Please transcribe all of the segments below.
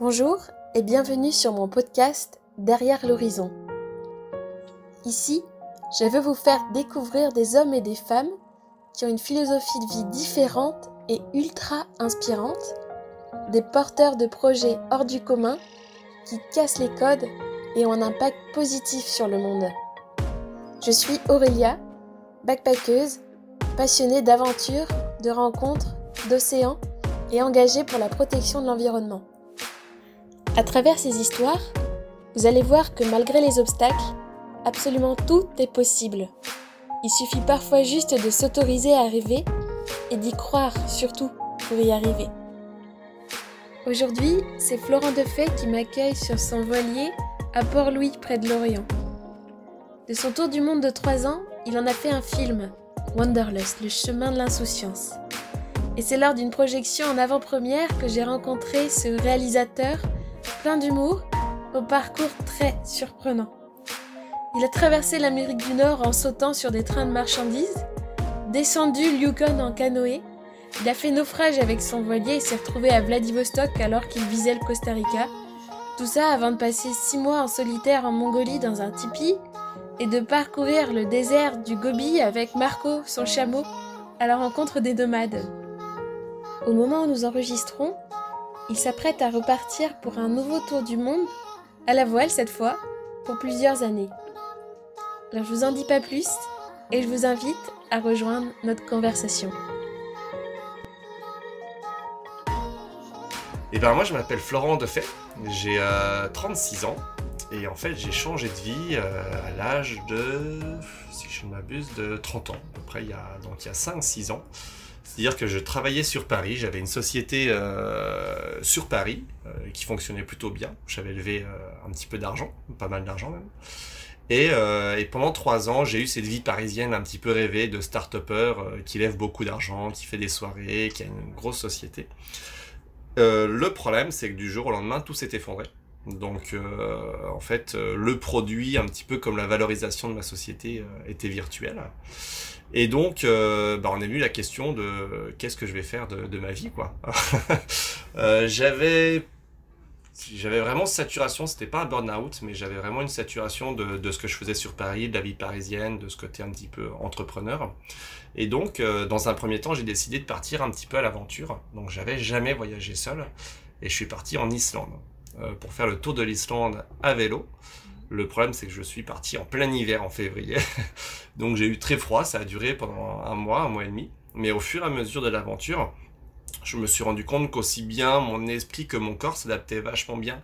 Bonjour et bienvenue sur mon podcast Derrière l'horizon. Ici, je veux vous faire découvrir des hommes et des femmes qui ont une philosophie de vie différente et ultra inspirante, des porteurs de projets hors du commun qui cassent les codes et ont un impact positif sur le monde. Je suis Aurélia, backpackeuse, passionnée d'aventures, de rencontres, d'océans et engagée pour la protection de l'environnement. À travers ces histoires, vous allez voir que malgré les obstacles, absolument tout est possible. Il suffit parfois juste de s'autoriser à rêver et d'y croire surtout pour y arriver. Aujourd'hui, c'est Florent Defay qui m'accueille sur son voilier à Port-Louis près de Lorient. De son tour du monde de 3 ans, il en a fait un film, Wanderlust, le chemin de l'insouciance. Et c'est lors d'une projection en avant-première que j'ai rencontré ce réalisateur plein d'humour, au parcours très surprenant. Il a traversé l'Amérique du Nord en sautant sur des trains de marchandises, descendu Yukon en canoë, il a fait naufrage avec son voilier et s'est retrouvé à Vladivostok alors qu'il visait le Costa Rica. Tout ça avant de passer six mois en solitaire en Mongolie dans un tipi et de parcourir le désert du Gobi avec Marco, son chameau, à la rencontre des nomades. Au moment où nous enregistrons, il s'apprête à repartir pour un nouveau tour du monde, à la voile cette fois, pour plusieurs années. Alors je vous en dis pas plus et je vous invite à rejoindre notre conversation. Et eh ben moi je m'appelle Florent Defay, j'ai 36 euh, ans et en fait j'ai changé de vie euh, à l'âge de, si je ne m'abuse, de 30 ans, à peu près il y a, donc il y a 5-6 ans. C'est-à-dire que je travaillais sur Paris, j'avais une société euh, sur Paris euh, qui fonctionnait plutôt bien. J'avais levé euh, un petit peu d'argent, pas mal d'argent même. Et, et, pendant trois ans, j'ai eu cette vie parisienne un petit peu rêvée de start-upper qui lève beaucoup d'argent, qui fait des soirées, qui a une grosse société. le problème, c'est que du jour au lendemain, tout s'est effondré. Donc, en fait, le produit, un petit peu comme la valorisation de ma société, était virtuel. Et donc, euh, bah, on a eu la question de qu'est-ce que je vais faire de, ma vie, quoi. euh, j'avais, j'avais vraiment saturation. C'était pas un burn-out, mais j'avais vraiment une saturation de, de, ce que je faisais sur Paris, de la vie parisienne, de ce côté un petit peu entrepreneur. Et donc, euh, dans un premier temps, j'ai décidé de partir un petit peu à l'aventure. Donc, j'avais jamais voyagé seul, et je suis parti en Islande euh, pour faire le tour de l'Islande à vélo. Le problème, c'est que je suis parti en plein hiver en février. Donc j'ai eu très froid, ça a duré pendant un mois, un mois et demi. Mais au fur et à mesure de l'aventure, je me suis rendu compte qu'aussi bien mon esprit que mon corps s'adaptaient vachement bien.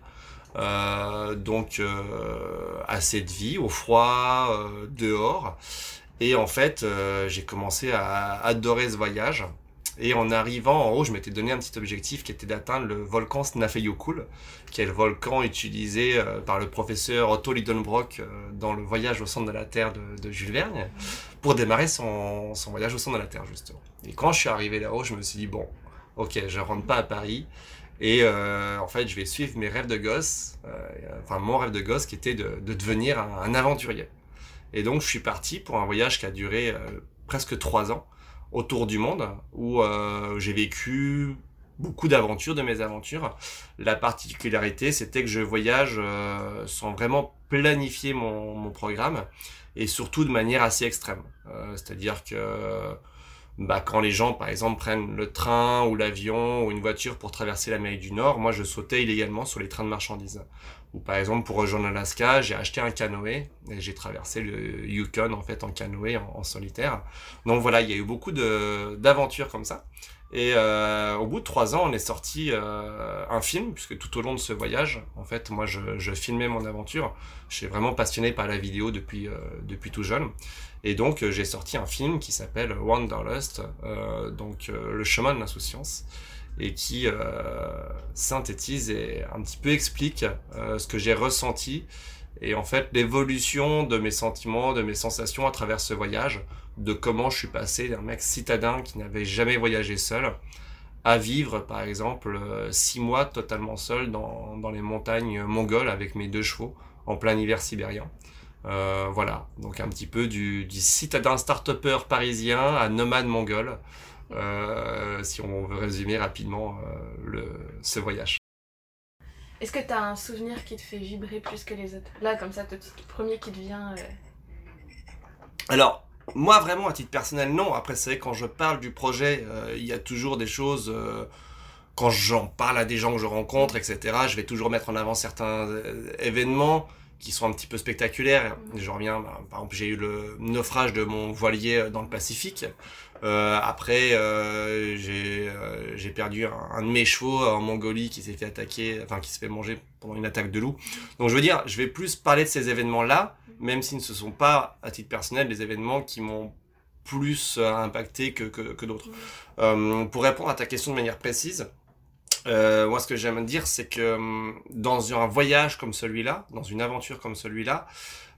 Euh, donc euh, à cette vie, au froid, euh, dehors. Et en fait, j'ai commencé à adorer ce voyage. Et en arrivant en haut, je m'étais donné un petit objectif qui était d'atteindre le volcan Snæfellsjökull, qui est le volcan utilisé euh, par le professeur Otto Lidenbrock euh, dans le voyage au centre de la Terre de, Jules Verne, pour démarrer son, voyage au centre de la Terre, justement. Et quand je suis arrivé là-haut, je me suis dit, bon, ok, je rentre pas à Paris, et euh, en fait, je vais suivre mes rêves de gosse, enfin mon rêve de gosse qui était de, devenir un, aventurier. Et donc, je suis parti pour un voyage qui a duré presque trois ans autour du monde où euh, j'ai vécu beaucoup d'aventures, de mes aventures. La particularité, c'était que je voyage euh, sans vraiment planifier mon, programme et surtout de manière assez extrême. Euh, c'est-à-dire que bah, quand les gens, par exemple, prennent le train ou l'avion ou une voiture pour traverser l'Amérique du Nord, moi, je sautais illégalement sur les trains de marchandises. Ou par exemple, pour rejoindre l'Alaska, j'ai acheté un canoë et j'ai traversé le Yukon en fait en canoë en, solitaire. Donc voilà, il y a eu beaucoup d'aventures comme ça. Et euh, au bout de trois ans, on est sorti euh, un film, puisque tout au long de ce voyage, en fait, moi, je, filmais mon aventure. Je suis vraiment passionné par la vidéo depuis, euh, depuis tout jeune. Et donc, j'ai sorti un film qui s'appelle Wanderlust, donc le chemin de l'insouciance et qui euh, synthétise et un petit peu explique euh, ce que j'ai ressenti et en fait l'évolution de mes sentiments, de mes sensations à travers ce voyage, de comment je suis passé d'un mec citadin qui n'avait jamais voyagé seul à vivre par exemple euh, six mois totalement seul dans, dans les montagnes mongoles avec mes deux chevaux en plein hiver sibérien. Voilà, donc un petit peu du, du citadin start-upper parisien à nomade mongol. Euh, si on veut résumer rapidement euh, le, ce voyage. Est-ce que tu as un souvenir qui te fait vibrer plus que les autres? Là, comme ça, tout le premier qui te vient. Euh, Alors, moi, vraiment, à titre personnel, non. Après, c'est vrai, quand je parle du projet, euh, il y a toujours des choses. Euh, quand j'en parle à des gens que je rencontre, etc., je vais toujours mettre en avant certains événements qui sont un petit peu spectaculaires. Je reviens, bah, par exemple, j'ai eu le naufrage de mon voilier dans le Pacifique. Euh, après, euh, euh, j'ai perdu un, de mes chevaux en Mongolie qui s'est fait attaquer, enfin qui s'est fait manger pendant une attaque de loup. Donc je veux dire, je vais plus parler de ces événements-là, même si ce ne sont pas, à titre personnel, des événements qui m'ont plus impacté que, que, que d'autres. pour répondre à ta question de manière précise, moi ce que j'aime dire, c'est que dans un voyage comme celui-là, dans une aventure comme celui-là,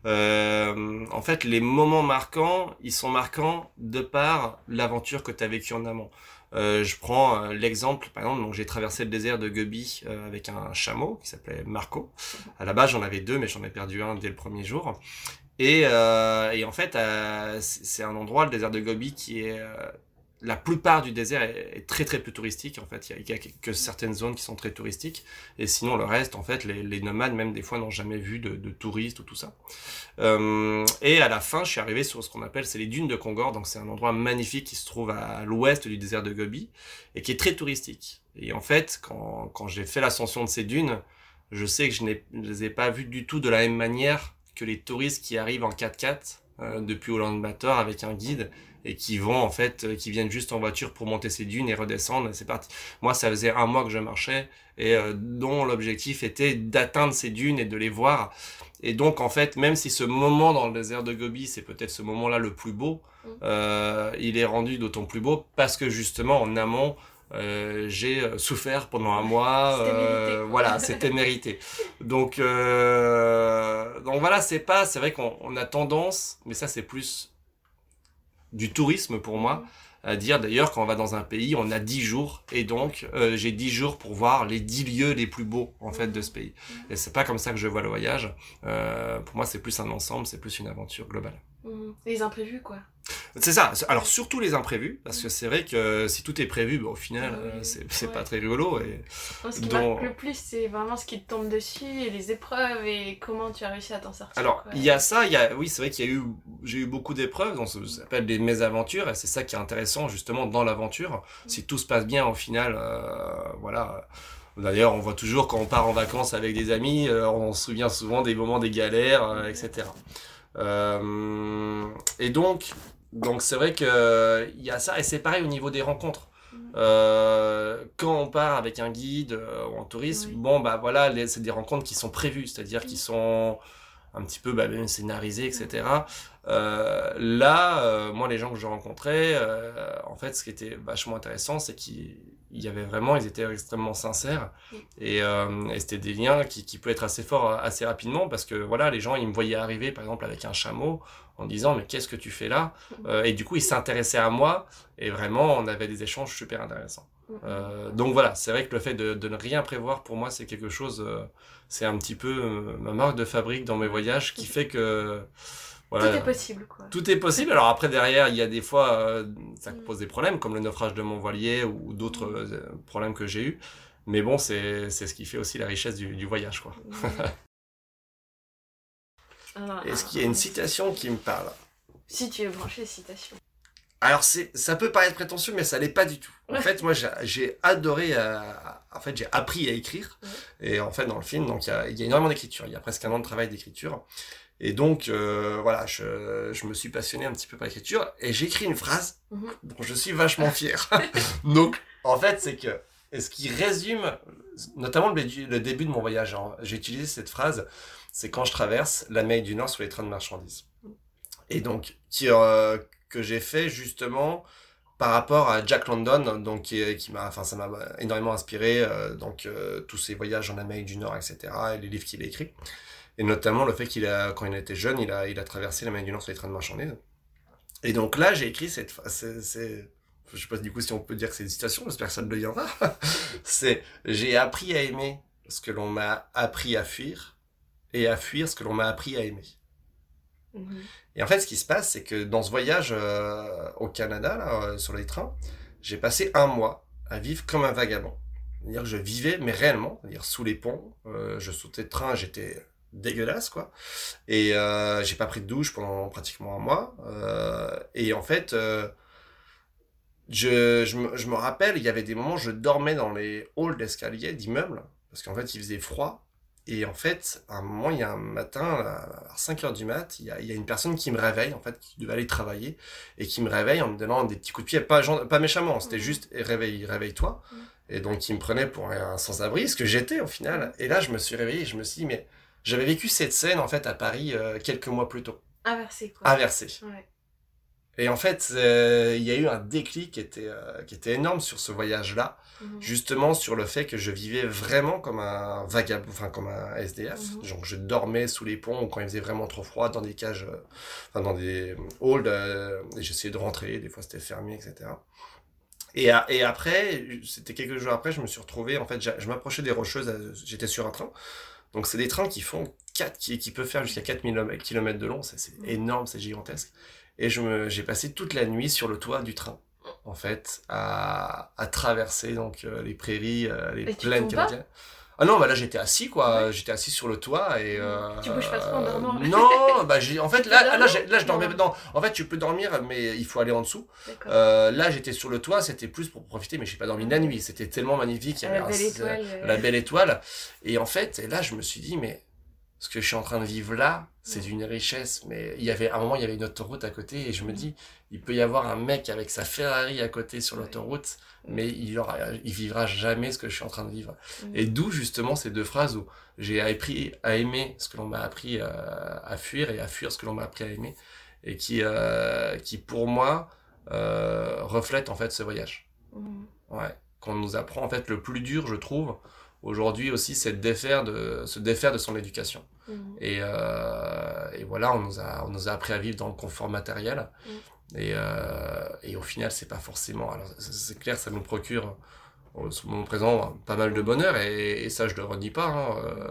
euh, en fait, les moments marquants, ils sont marquants de par l'aventure que tu as vécue en amont. Euh, je prends euh, l'exemple, par exemple, donc j'ai traversé le désert de Gobi euh, avec un chameau qui s'appelait Marco. À la base, j'en avais deux, mais j'en ai perdu un dès le premier jour. Et, et en fait, c'est un endroit, le désert de Gobi, qui est la plupart du désert est, très très peu touristique en fait. Il y a, que certaines zones qui sont très touristiques et sinon le reste en fait les, nomades même des fois n'ont jamais vu de, touristes ou tout ça. Euh, et à la fin je suis arrivé sur ce qu'on appelle c'est les dunes de Kongor donc c'est un endroit magnifique qui se trouve à, l'ouest du désert de Gobi et qui est très touristique. Et en fait quand, quand j'ai fait l'ascension de ces dunes je sais que je ne les ai pas vues du tout de la même manière que les touristes qui arrivent en 4x4 euh, depuis Ulaanbaatar avec un guide et qui vont en fait, euh, qui viennent juste en voiture pour monter ces dunes et redescendre. C'est parti. Moi, ça faisait un mois que je marchais et euh, dont l'objectif était d'atteindre ces dunes et de les voir. Et donc, en fait, même si ce moment dans le désert de Gobi, c'est peut-être ce moment-là le plus beau, mm. euh, il est rendu d'autant plus beau parce que justement, en amont, euh, j'ai souffert pendant un mois. Euh, voilà, c'était mérité. Donc, euh, donc voilà, c'est pas, c'est vrai qu'on a tendance, mais ça c'est plus du tourisme pour moi, à dire d'ailleurs quand on va dans un pays, on a 10 jours et donc euh, j'ai 10 jours pour voir les 10 lieux les plus beaux en fait de ce pays. Et c'est pas comme ça que je vois le voyage. Euh, pour moi, c'est plus un ensemble, c'est plus une aventure globale. Mmh. Les imprévus quoi. C'est ça. Alors surtout les imprévus, parce que c'est vrai que si tout est prévu, bah, au final, euh, c'est pas très rigolo. Et ce qui marque le plus, c'est vraiment ce qui te tombe dessus, et les épreuves, et comment tu as réussi à t'en sortir. Alors, il y a ça, il y a, oui, c'est vrai qu'il y a eu, j'ai eu beaucoup d'épreuves, on s'appelle des mésaventures, et c'est ça qui est intéressant justement dans l'aventure. Mm. Si tout se passe bien, au final, euh, voilà. D'ailleurs, on voit toujours quand on part en vacances avec des amis, euh, on se souvient souvent des moments des galères, etc. et donc, donc c'est vrai qu'il euh, y a ça, et c'est pareil au niveau des rencontres. Euh, quand on part avec un guide euh, ou en tourisme, bon bah voilà, c'est des rencontres qui sont prévues, c'est-à-dire qui mm. sont un petit peu bah, même scénarisées, etc. là, moi les gens que je rencontrais, en fait, ce qui était vachement intéressant, c'est qu'ils il y avait vraiment, ils étaient extrêmement sincères. Et, euh, et c'était des liens qui, qui peuvent être assez forts assez rapidement parce que voilà, les gens ils me voyaient arriver par exemple avec un chameau en disant mais qu'est-ce que tu fais là? Euh, et du coup ils s'intéressaient à moi et vraiment on avait des échanges super intéressants. Euh, donc voilà, c'est vrai que le fait de, de, ne rien prévoir pour moi c'est quelque chose, euh, c'est un petit peu euh, ma marque de fabrique dans mes voyages qui fait que tout est possible, quoi. Tout est possible. Alors après, derrière, il y a des fois, euh, ça mm. pose des problèmes, comme le naufrage de mon voilier ou d'autres mm. euh, problèmes que j'ai eus. Mais bon, c'est ce qui fait aussi la richesse du, du voyage, quoi. Est-ce qu'il y a une citation qui me parle? Si tu es branché, citation. Alors ça peut paraître prétentieux, mais ça l'est pas du tout. En fait, moi j'ai adoré, euh, en fait j'ai appris à écrire. Et en fait dans le film, donc il y a, y a énormément d'écriture. Il y a presque un an de travail d'écriture. Et donc, euh, voilà, je, je, me suis passionné un petit peu par l'écriture et j'ai écrit une phrase mhm. dont je suis vachement fier. donc, en fait, c'est que ce qui résume notamment le, le début de mon voyage, hein, j'ai utilisé cette phrase, c'est quand je traverse l'Amérique du Nord sur les trains de marchandises. Et donc, qui, euh, que j'ai fait justement par rapport à Jack London, donc qui, qui m'a, enfin ça m'a énormément inspiré, euh, donc euh, tous ses voyages en Amérique du Nord, etc. et les livres qu'il a écrits. Et notamment le fait qu'il a, quand il était jeune, il a, il a traversé l'Amérique du Nord sur les trains de marchandises. Et donc là, j'ai écrit cette c'est, je sais pas du coup si on peut dire que c'est une citation, j'espère que ça ne le deviendra. c'est, j'ai appris à aimer ce que l'on m'a appris à fuir, et à fuir ce que l'on m'a appris à aimer. Mhm. Et en fait, ce qui se passe, c'est que dans ce voyage euh, au Canada, là, euh, sur les trains, j'ai passé un mois à vivre comme un vagabond. C'est-à-dire que je vivais, mais réellement, c'est-à-dire sous les ponts, euh, je sautais de train, j'étais dégueulasse, quoi. Et euh, j'ai pas pris de douche pendant pratiquement un mois. Euh, et en fait, euh, je, je, me, je me rappelle, il y avait des moments, je dormais dans les halls d'escalier d'immeubles, parce qu'en fait, il faisait froid. Et en fait, à un moment, il y a un matin, à 5 heures du mat, il y a, il y a une personne qui me réveille, en fait, qui devait aller travailler, et qui me réveille en me donnant des petits coups de pied, pas, pas méchamment, c'était Mhm. juste réveille, réveille-toi. Mhm. Et donc, il me prenait pour un sans-abri, ce que j'étais au final. Et là, je me suis réveillé et je me suis dit, mais j'avais vécu cette scène, en fait, à Paris, euh, quelques mois plus tôt, Inversé, quoi. Versailles. Ouais. Et en fait, euh, il y a eu un déclic qui était, euh, qui était énorme sur ce voyage-là, Mhm. justement sur le fait que je vivais vraiment comme un vagabond, enfin comme un SDF. Mhm. Donc je dormais sous les ponts quand il faisait vraiment trop froid, dans des cages, enfin dans des halls, et j'essayais de rentrer, des fois c'était fermé, etc. Et, après, c'était quelques jours après, je me suis retrouvé, en fait, je m'approchais des Rocheuses, j'étais sur un train. Donc c'est des trains qui font 4, qui, qui peuvent faire jusqu'à 4000 km de long, c'est Mhm. énorme, c'est gigantesque. Et je me, j'ai passé toute la nuit sur le toit du train, en fait, à, à traverser donc euh, les prairies, euh, les Et plaines canadiennes. Ah non, bah là j'étais assis quoi, j'étais assis sur le toit et. Euh, Tu bouges pas trop en dormant Non, bah j'ai, en fait là, là, je dormais Non. dedans. En fait tu peux dormir mais il faut aller en dessous. Euh, là j'étais sur le toit, c'était plus pour profiter mais j'ai pas dormi la nuit, c'était tellement magnifique. il y À la un- belle étoile. euh, la belle étoile. Et en fait, et là, je me suis dit, mais ce que je suis en train de vivre là, c'est une richesse. Mais il y avait, à un moment, il y avait une autoroute à côté, et je me dis, il peut y avoir un mec avec sa Ferrari à côté sur l'autoroute, mais il aura, il vivra jamais ce que je suis en train de vivre. Mhm. Et d'où justement ces deux phrases où j'ai appris à aimer ce que l'on m'a appris euh, à fuir et à fuir ce que l'on m'a appris à aimer, et qui, euh, qui pour moi, euh, reflète en fait ce voyage. Mhm. Ouais, qu'on nous apprend en fait le plus dur, je trouve, aujourd'hui aussi, c'est de défaire de se défaire de son éducation. Mhm. Et, euh, et voilà, on nous a on nous a appris à vivre dans le confort matériel. Et, euh, et au final, c'est pas forcément. Alors c'est- clair, ça nous procure au au moment présent pas mal de bonheur et, et ça je le renie pas. hein, euh,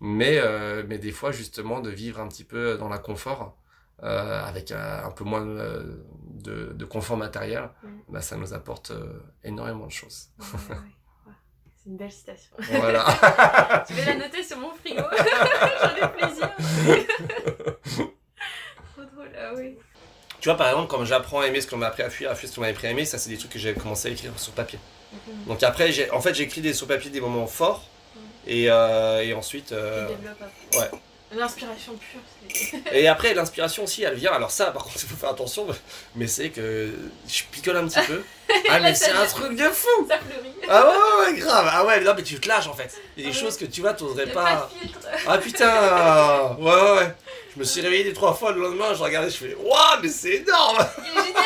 mais euh, mais des fois justement de vivre un petit peu dans la confort. euh, avec un, un peu moins de, de, de confort matériel, Mm. bah, ça nous apporte euh, énormément de choses. Ouais, ouais, ouais. C'est une belle citation. Voilà. Je vais la noter sur mon frigo? J'en ai plaisir. Trop drôle, ah oui. Tu vois, par exemple, quand j'apprends à aimer ce qu'on m'a appris à fuir, à fuir ce qu'on m'a appris à aimer, ça, c'est des trucs que j'ai commencé à écrire sur papier. Donc après, j'ai, en fait, j'écris des, sur papier des moments forts, et, euh, et ensuite... euh, Tu développes après. ouais. L'inspiration pure, et après, l'inspiration aussi, elle vient. Alors ça, par contre, il faut faire attention, mais c'est que je picole un petit peu. Ah, mais c'est un truc de fou Ça fleurit. Ah ouais, ouais, grave. Ah ouais, non, mais tu te lâches, en fait. Il y a des ouais. choses que, tu vois, t'oserais pas... pas de filtre. Ah putain Ouais, ouais, ouais. Je me suis réveillé des trois fois le lendemain, je regardais, je fais Waouh, mais c'est énorme Il est génial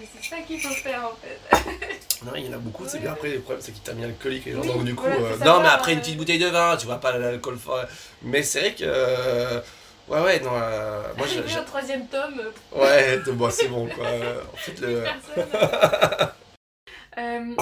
mais c'est ça qu'il faut faire en fait. Non, il y en a beaucoup, c'est Ouais. bien après, le problème c'est qu'il t'a mis alcoolique et genre, Oui, donc du coup. voilà, euh, non, mais après une petite bouteille de vin, tu vois pas l'alcool fort. Mais c'est vrai que. euh, Ouais, ouais, non, euh, moi j'ai. Au troisième tome, Ouais, de- bon, c'est bon quoi. En fait, le. Euh,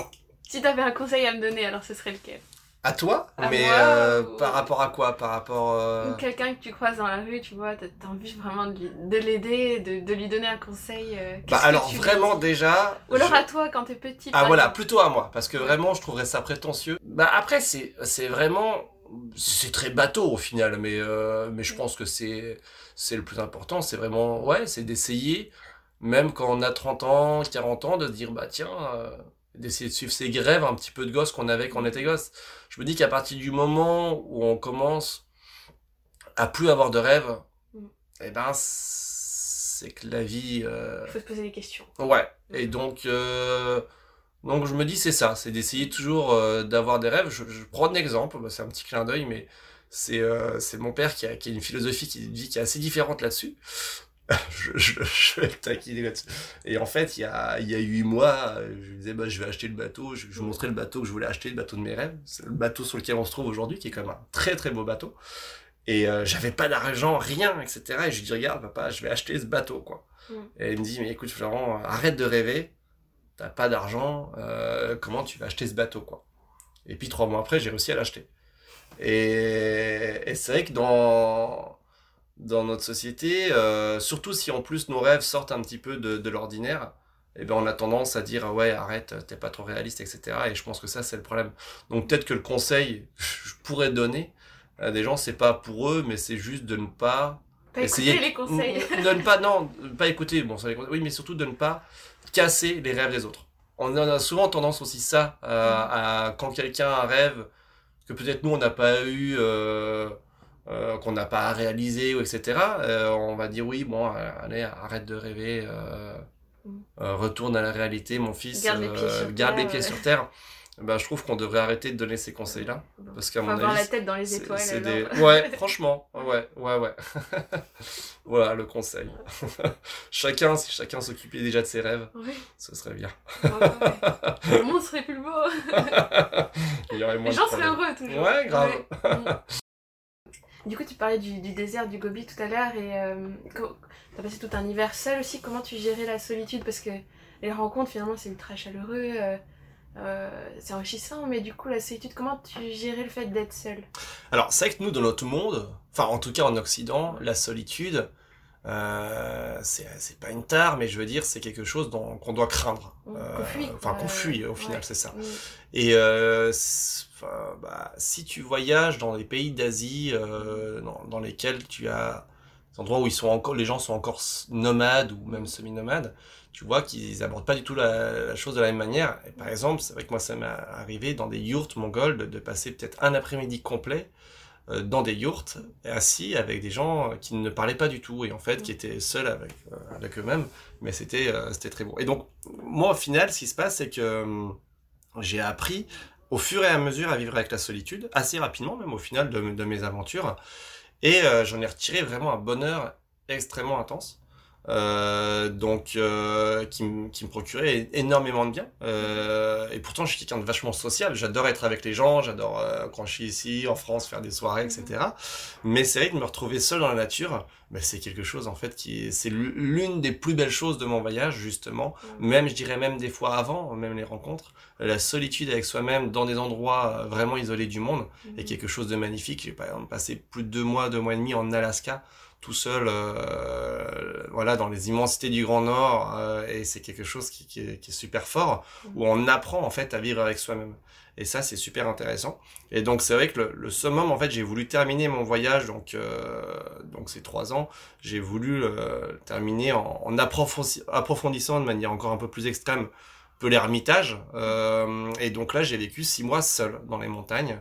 si t'avais un conseil à me donner, alors ce serait lequel? À toi À Mais moi, euh, ou- par rapport à quoi Par rapport. euh, Ou quelqu'un que tu croises dans la rue, tu vois, t'as envie vraiment de l'aider, de, de lui donner un conseil. euh, Bah alors vraiment déjà. Ou alors je- à toi quand t'es petit. Ah voilà, exemple. plutôt à moi, parce que vraiment je trouverais ça prétentieux. Bah après c'est vraiment c'est très bateau au final, mais euh, mais je pense que c'est le plus important, c'est vraiment ouais, c'est d'essayer même quand on a 30 ans, 40 ans de dire bah tiens d'essayer de suivre ces grèves un petit peu de gosse qu'on avait quand on était gosse. Je me dis qu'à partir du moment où on commence à plus avoir de rêves, Mm. eh ben c'est que la vie euh, Il faut se poser des questions. Ouais, et Mhm. donc, euh, donc je me dis c'est ça, c'est d'essayer toujours euh, d'avoir des rêves. Je, je prends un exemple, bah, c'est un petit clin d'œil, mais c'est c'est mon père qui a, qui a une philosophie qui qui est assez différente là-dessus. je, je, je vais le taquiner là-dessus. Et en fait, il y a, il y a 8 mois, je lui disais bah, je vais acheter le bateau, je, je lui montrais le bateau que je voulais acheter, le bateau de mes rêves. C'est le bateau sur lequel on se trouve aujourd'hui, qui est quand même un très très beau bateau. Et euh, j'avais pas d'argent, rien, etc. Et je lui dis regarde papa, je vais acheter ce bateau, quoi. Mm. Et il me dit, mais écoute Florent, arrête de rêver, t'as pas d'argent, euh, comment tu vas acheter ce bateau, quoi? Et puis trois mois après, j'ai réussi à l'acheter. Et, et c'est vrai que dans, dans notre société, euh, surtout si en plus nos rêves sortent un petit peu de, de l'ordinaire, eh ben on a tendance à dire ouais arrête, t'es pas trop réaliste, etc. Et je pense que ça c'est le problème. Donc peut-être que le conseil je pourrais donner à des gens, c'est pas pour eux, mais c'est juste de ne pas, pas essayer les conseils. de ne pas non, pas écouter. Bon, ça les oui, mais surtout de ne pas casser les rêves des autres. On a souvent tendance aussi ça à, quand quelqu'un a un rêve que peut-être nous on n'a pas eu. Euh, euh, qu'on n'a pas réalisé, etc., euh, on va dire oui, bon, allez, arrête de rêver, Mm. Euh, retourne à la réalité, mon fils, garde les pieds sur terre. Ben, je trouve qu'on devrait arrêter de donner ces conseils-là. Parce qu'à mon avis. avoir la tête dans les étoiles. Ouais, franchement. Ouais, ouais, ouais. voilà le conseil. chacun, si chacun s'occupait déjà de ses rêves, ce serait bien. le monde serait plus beau. Il y aurait moins les gens seraient heureux toujours. Ouais, grave. Mm. Du coup, tu parlais du, désert du Gobi tout à l'heure et euh, tu as passé tout un hiver seul aussi. Comment tu gérais la solitude? Parce que les rencontres, finalement, c'est ultra chaleureux, euh, euh, c'est enrichissant, mais du coup, la solitude, comment tu gérais le fait d'être seul? Alors, c'est vrai que nous, dans notre monde, enfin, en tout cas en Occident, la solitude, euh, c'est pas une tare, mais je veux dire, c'est quelque chose qu'on doit craindre. enfin, qu'on fuit, au final, c'est ça. Et bah, si tu voyages dans les pays d'Asie, euh, dans, lesquels tu as des endroits où ils sont encore, les gens sont encore nomades ou même semi-nomades, tu vois qu'ils abordent pas du tout la, chose de la même manière. Par exemple, c'est vrai que moi ça m'est arrivé dans des yurts mongols de, passer peut-être un après-midi complet euh, dans des yurts, assis avec des gens qui ne parlaient pas du tout et en fait qui étaient seuls avec, euh, eux-mêmes, mais c'était c'était très beau. Et donc moi au final, ce qui se passe, c'est que hum, j'ai appris au fur et à mesure à vivre avec la solitude, assez rapidement même au final de, mes aventures. Et euh, j'en ai retiré vraiment un bonheur extrêmement intense. Euh, donc euh, qui, me procurait énormément de bien. Euh, et pourtant, je suis quelqu'un de vachement social. J'adore être avec les gens, j'adore euh, quand je suis ici en France faire des soirées, etc. Mhm. Mais c'est vrai que me retrouver seul dans la nature, ben, c'est quelque chose en fait qui c'est l'une des plus belles choses de mon voyage justement. Même, je dirais même des fois avant, même les rencontres, la solitude avec soi-même dans des endroits vraiment isolés du monde est mhm. quelque chose de magnifique. J'ai par exemple passé plus de deux mois, deux mois et demi en Alaska tout seul, euh, voilà, dans les immensités du Grand Nord, euh, et c'est quelque chose qui, est, super fort, où on apprend en fait à vivre avec soi-même. Et ça, c'est super intéressant. Et donc, c'est vrai que le, summum, en fait, j'ai voulu terminer mon voyage, donc, euh, donc ces trois ans, j'ai voulu terminer en, approfondissant de manière encore un peu plus extrême peu l'ermitage. et donc là, j'ai vécu six mois seul dans les montagnes.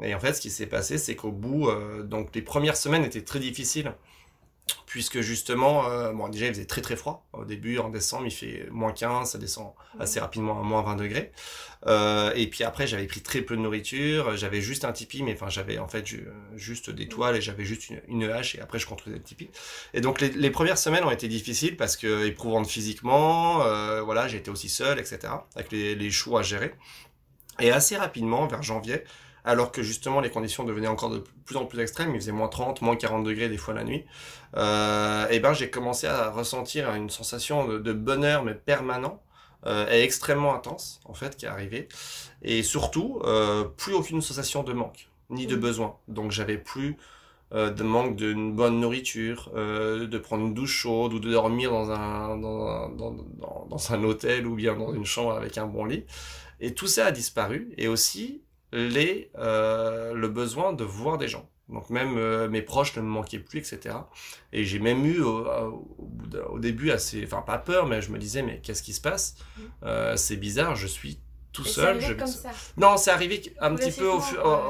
Et en fait, ce qui s'est passé, c'est qu'au bout, donc les premières semaines étaient très difficiles puisque justement, euh, bon, déjà il faisait très très froid. Au début, en décembre, il fait moins 15, ça descend assez rapidement à moins 20 degrés. Euh, et puis après, j'avais pris très peu de nourriture, j'avais juste un tipi, mais enfin j'avais en fait juste des toiles et j'avais juste une, hache et après je construisais le tipi. Et donc les, premières semaines ont été difficiles parce que éprouvantes physiquement, euh, voilà, j'étais aussi seul, etc. Avec les, les choux à gérer. Et assez rapidement, vers janvier, alors que justement les conditions devenaient encore de plus en plus extrêmes, il faisait moins 30, moins 40 degrés des fois la nuit, euh, et ben j'ai commencé à ressentir une sensation de, bonheur mais permanent euh, et extrêmement intense en fait qui est arrivée, et surtout euh, plus aucune sensation de manque ni de mmh. besoin, donc j'avais plus euh, de manque d'une bonne nourriture, euh, de prendre une douche chaude ou de dormir dans un, dans, dans, dans, dans, un hôtel ou bien dans une chambre avec un bon lit. Et tout ça a disparu. Et aussi, les, euh, le besoin de voir des gens. Donc même euh, mes proches ne me manquaient plus, etc. Et j'ai même eu au, au, début assez, enfin pas peur, mais je me disais mais qu'est-ce qui se passe? Mmh. euh, C'est bizarre, je suis tout seul. Je... Comme ça. Non, c'est arrivé un petit peu au,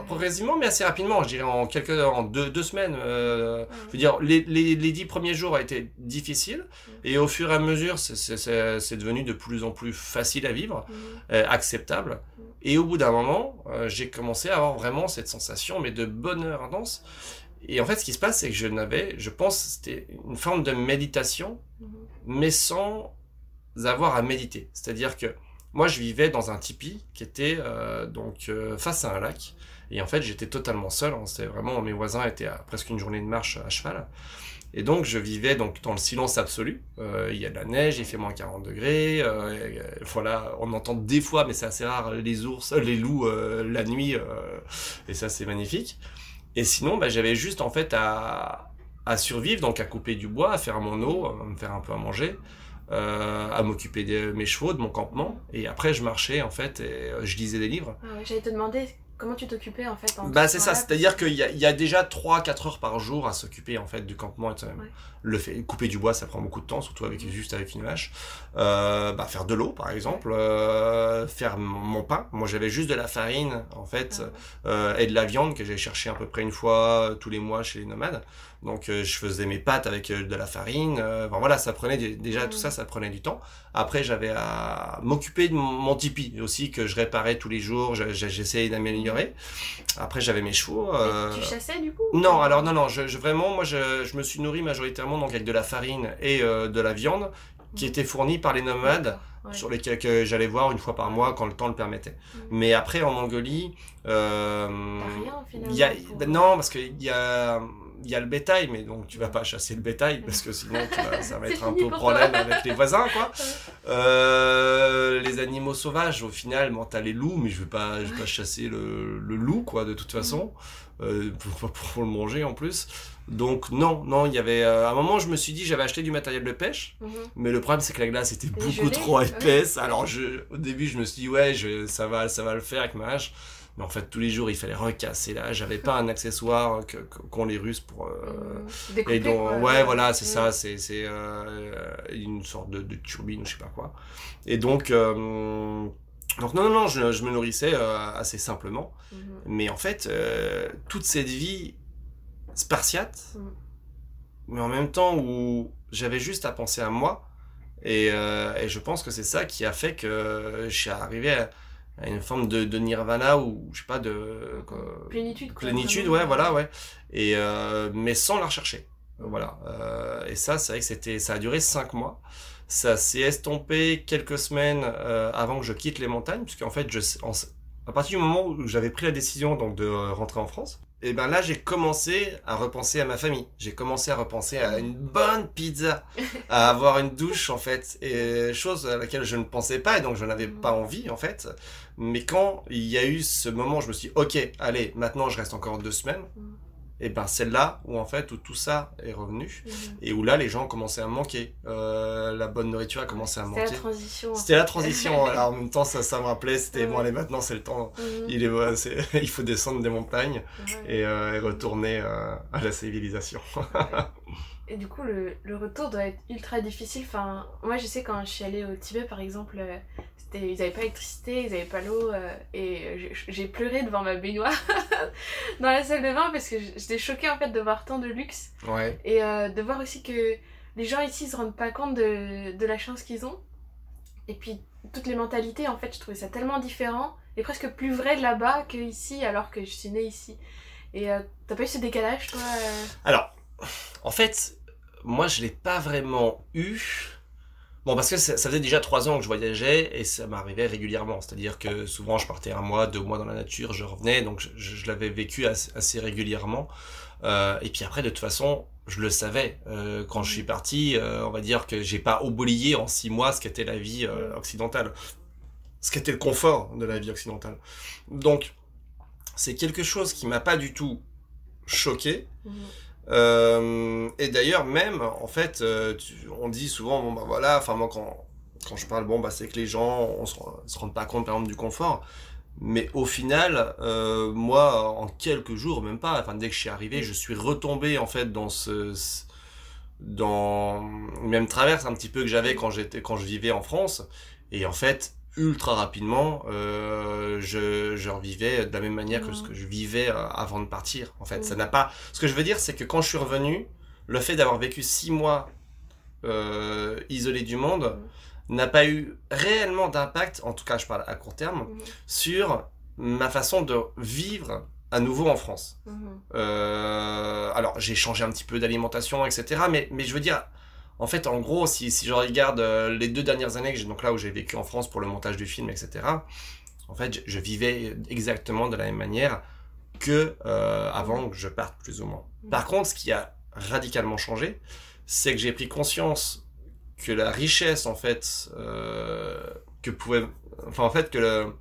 progressivement, mais assez rapidement. Je dirais en quelques, en deux, deux semaines. Euh, Je veux dire, les, les, les, dix premiers jours ont été difficiles, et au fur et à mesure, c'est devenu de plus en plus facile à vivre, euh, acceptable. Et au bout d'un moment, euh, j'ai commencé à avoir vraiment cette sensation, mais de bonheur intense. Et en fait, ce qui se passe, c'est que je n'avais, je pense, c'était une forme de méditation, mais sans avoir à méditer. C'est-à-dire que moi, je vivais dans un tipi qui était euh, donc euh, face à un lac. Et en fait, j'étais totalement seul. Hein. C'était vraiment mes voisins étaient à presque une journée de marche à cheval. Et donc, je vivais donc dans le silence absolu. Euh, il y a de la neige, il fait moins 40 degrés. voilà, on entend des fois, mais c'est assez rare, les ours, les loups la nuit. et ça, c'est magnifique. Et sinon, bah, j'avais juste en fait à, à survivre, donc à couper du bois, à faire mon eau, à me faire un peu à manger. À m'occuper de mes chevaux, de mon campement. Et après, je marchais en fait et je lisais des livres. Ah J'allais te demander Comment tu t'occupais en fait Bah c'est ça, c'est-à-dire qu'il y, y, a déjà 3-4 heures par jour à s'occuper en fait du campement. Et le fait, couper du bois, ça prend beaucoup de temps, surtout avec juste avec une vache. Euh, bah, faire de l'eau par exemple, euh, faire mon pain. Moi j'avais juste de la farine en fait ah euh, et de la viande que j'ai cherché à peu près une fois tous les mois chez les nomades. Donc euh, je faisais mes pâtes avec euh, de la farine. Euh, voilà, ça prenait déjà tout ça, ça prenait du temps. Après j'avais à m'occuper de mon tipi aussi que je réparais tous les jours. J'essayais d'améliorer. Après j'avais mes chevaux. Tu chassais du coup Non, alors non non, je, vraiment moi je, je, me suis nourri majoritairement donc avec de la farine et de la viande qui mmh. était fournie par les nomades. sur lesquels j'allais voir une fois par mois quand le temps le permettait. Mmh. Mais après en Mongolie, euh, rien, finalement, y a, non parce qu'il y a il y a le bétail, mais donc tu vas pas chasser le bétail parce que sinon ça va être un peu problème avec les voisins, quoi. Euh, les animaux sauvages, au final, bon, t'as les loups, mais je vais pas, je vais pas chasser le, le, loup, quoi, de toute façon, euh, pour, pour, le manger en plus. Donc non, non, il y avait euh, à un moment je me suis dit j'avais acheté du matériel de pêche, mhm. mais le problème c'est que la glace était beaucoup trop épaisse. Alors je, au début je me suis dit ouais je, ça va, ça va le faire avec ma hache. Mais en fait, tous les jours, il fallait recasser là. J'avais pas un accessoire qu'ont les Russes pour. Euh... Mmh. et donc, ouais, voilà, c'est ça. C'est c'est euh, une sorte de, de, turbine, je sais pas quoi. Et donc. Euh... Donc non, non, non, je, je me nourrissais euh, assez simplement. Mmh. Mais en fait, euh, toute cette vie spartiate, mmh. mais en même temps où j'avais juste à penser à moi, et, et je pense que c'est ça qui a fait que je suis arrivé à, une forme de, de, nirvana ou je sais pas de plénitude quoi, plénitude ouais voilà ouais. Et euh, mais sans la rechercher. Voilà. Euh, et ça c'est vrai que c'était ça a duré cinq mois. Ça s'est estompé quelques semaines euh, avant que je quitte les montagnes puisqu'en fait je à partir du moment où j'avais pris la décision donc de rentrer en France et ben là j'ai commencé à repenser à ma famille. J'ai commencé à repenser à une bonne pizza, à avoir une douche en fait, et chose à laquelle je ne pensais pas et donc je n'avais pas envie en fait. Mais quand il y a eu ce moment, je me suis dit ok, allez, maintenant je reste encore deux semaines et ben c'est là où en fait où tout ça est revenu mhm. et où là les gens commençaient à manquer. Euh, la bonne nourriture a commencé à manquer. c'était la transition c'était la transition alors en même temps ça, ça me rappelait c'était bon allez maintenant c'est le temps. Mhm. il est, il faut descendre des montagnes et, euh, et, retourner euh, à la civilisation et du coup le, le, retour doit être ultra difficile enfin moi je sais quand je suis allée au Tibet par exemple euh, ils n'avaient pas d'électricité, ils n'avaient pas l'eau, euh, et j'ai pleuré devant ma baignoire dans la salle de bain parce que j'étais choquée en fait de voir tant de luxe. Ouais. Et euh, de voir aussi que les gens ici se rendent pas compte de, de la chance qu'ils ont. Et puis toutes les mentalités, en fait, je trouvais ça tellement différent et presque plus vrai là-bas que ici alors que je suis née ici. Et euh, t'as pas eu ce décalage toi Alors, en fait, moi je l'ai pas vraiment eu Bon, parce que ça, faisait déjà trois ans que je voyageais et ça m'arrivait régulièrement. C'est-à-dire que souvent je partais un mois, deux mois dans la nature, je revenais, donc je, l'avais vécu assez, régulièrement. Euh, et puis après, de toute façon, je le savais. Euh, quand je suis parti, euh, on va dire que j'ai pas oublié en six mois ce qu'était la vie occidentale, ce qu'était le confort de la vie occidentale. Donc, c'est quelque chose qui m'a pas du tout choqué. Mmh. Euh, et d'ailleurs, même, en fait, euh, on dit souvent, bon, bah voilà, enfin, moi, quand, quand je parle, bon, bah, c'est que les gens, on se, se rendent pas compte, par exemple, du confort. Mais au final, euh, moi, en quelques jours, même pas, enfin, dès que je suis arrivé, je suis retombé, en fait, dans ce, dans, même traverse un petit peu que j'avais quand j'étais, quand je vivais en France. Et en fait, ultra rapidement, euh, je, je revivais de la même manière que ce que je vivais euh, avant de partir. En fait, ça n'a pas. Ce que je veux dire, c'est que quand je suis revenu, le fait d'avoir vécu six mois euh, isolé du monde n'a pas eu réellement d'impact, en tout cas, je parle à court terme, sur ma façon de vivre à nouveau en France. Euh, alors, j'ai changé un petit peu d'alimentation, etc. Mais, mais je veux dire, en fait, en gros, si, si je regarde euh, les deux dernières années, que j'ai donc là où j'ai vécu en France pour le montage du film, etc., en fait, je, vivais exactement de la même manière que euh, avant que je parte, plus ou moins. Mm. Par contre, ce qui a radicalement changé, c'est que j'ai pris conscience que la richesse, en fait, euh, que pouvait, enfin, en fait, que, le,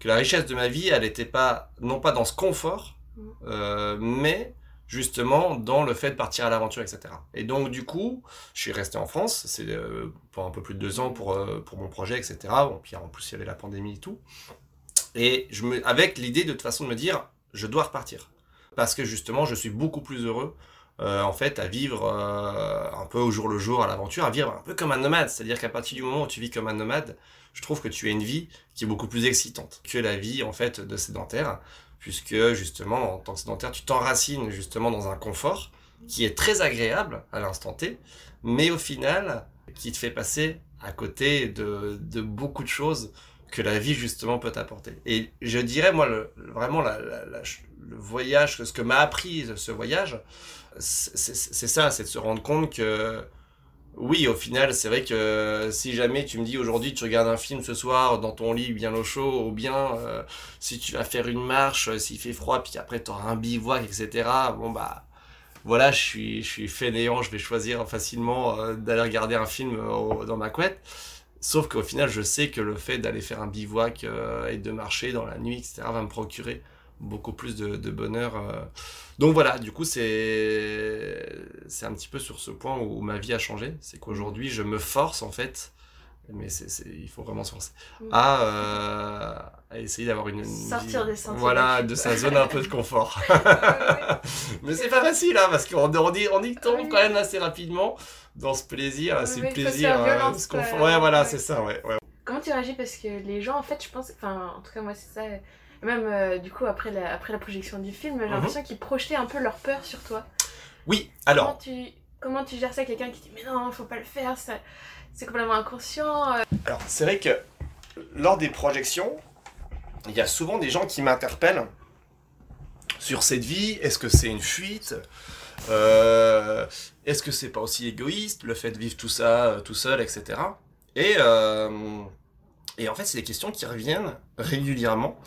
que la richesse de ma vie, elle n'était pas, non pas dans ce confort, mm. mais justement dans le fait de partir à l'aventure, etc. Et donc du coup, je suis resté en France, c'est euh, pour un peu plus de deux ans pour, euh, pour mon projet, etc. Bon, puis en plus il y avait la pandémie et tout. Et je me, avec l'idée de toute façon de me dire, je dois repartir. Parce que justement, je suis beaucoup plus heureux euh, en fait à vivre un peu au jour le jour à l'aventure, à vivre un peu comme un nomade. C'est-à-dire qu'à partir du moment où tu vis comme un nomade, je trouve que tu as une vie qui est beaucoup plus excitante que la vie en fait de sédentaire puisque justement, en tant que sédentaire, tu t'enracines justement dans un confort qui est très agréable à l'instant T, mais au final, qui te fait passer à côté de, beaucoup de choses que la vie justement peut t'apporter. Et je dirais, moi, vraiment, le voyage, ce que m'a appris ce voyage, c'est ça, c'est de se rendre compte que oui, au final, c'est vrai que si jamais tu me dis aujourd'hui tu regardes un film ce soir dans ton lit bien au chaud, ou bien euh, si tu vas faire une marche, euh, s'il fait froid, puis après tu auras un bivouac, etc. Bon bah voilà, je suis, je suis fainéant, je vais choisir facilement euh, d'aller regarder un film dans ma couette. Sauf qu'au final, je sais que le fait d'aller faire un bivouac et de marcher dans la nuit, etc., va me procurer beaucoup plus de, bonheur. Euh. Donc voilà, du coup, c'est c'est un petit peu sur ce point où ma vie a changé. C'est qu'aujourd'hui, je me force en fait, mais c'est il faut vraiment se forcer, à, euh, à essayer d'avoir une, Sortir des sentiers. Voilà, de sa zone un peu de confort. mais c'est pas facile, hein, parce qu'on on y, on y tombe quand même assez rapidement dans ce plaisir, c'est le plaisir. Euh, ouais, voilà, c'est ça, ouais, ouais. Comment tu réagis? Parce que les gens, en fait, je pense, enfin, en tout cas, moi, c'est ça même euh, du coup, après la, après la projection du film, j'ai mhm. l'impression qu'ils projetaient un peu leur peur sur toi. Oui, alors. Comment tu, comment tu gères ça Quelqu'un qui dit Mais non, faut pas le faire, c'est complètement inconscient. Euh. Alors, c'est vrai que lors des projections, il y a souvent des gens qui m'interpellent sur cette vie. Est-ce que c'est une fuite? Euh, Est-ce que c'est pas aussi égoïste le fait de vivre tout ça tout seul, etc. Et, et en fait, c'est des questions qui reviennent régulièrement.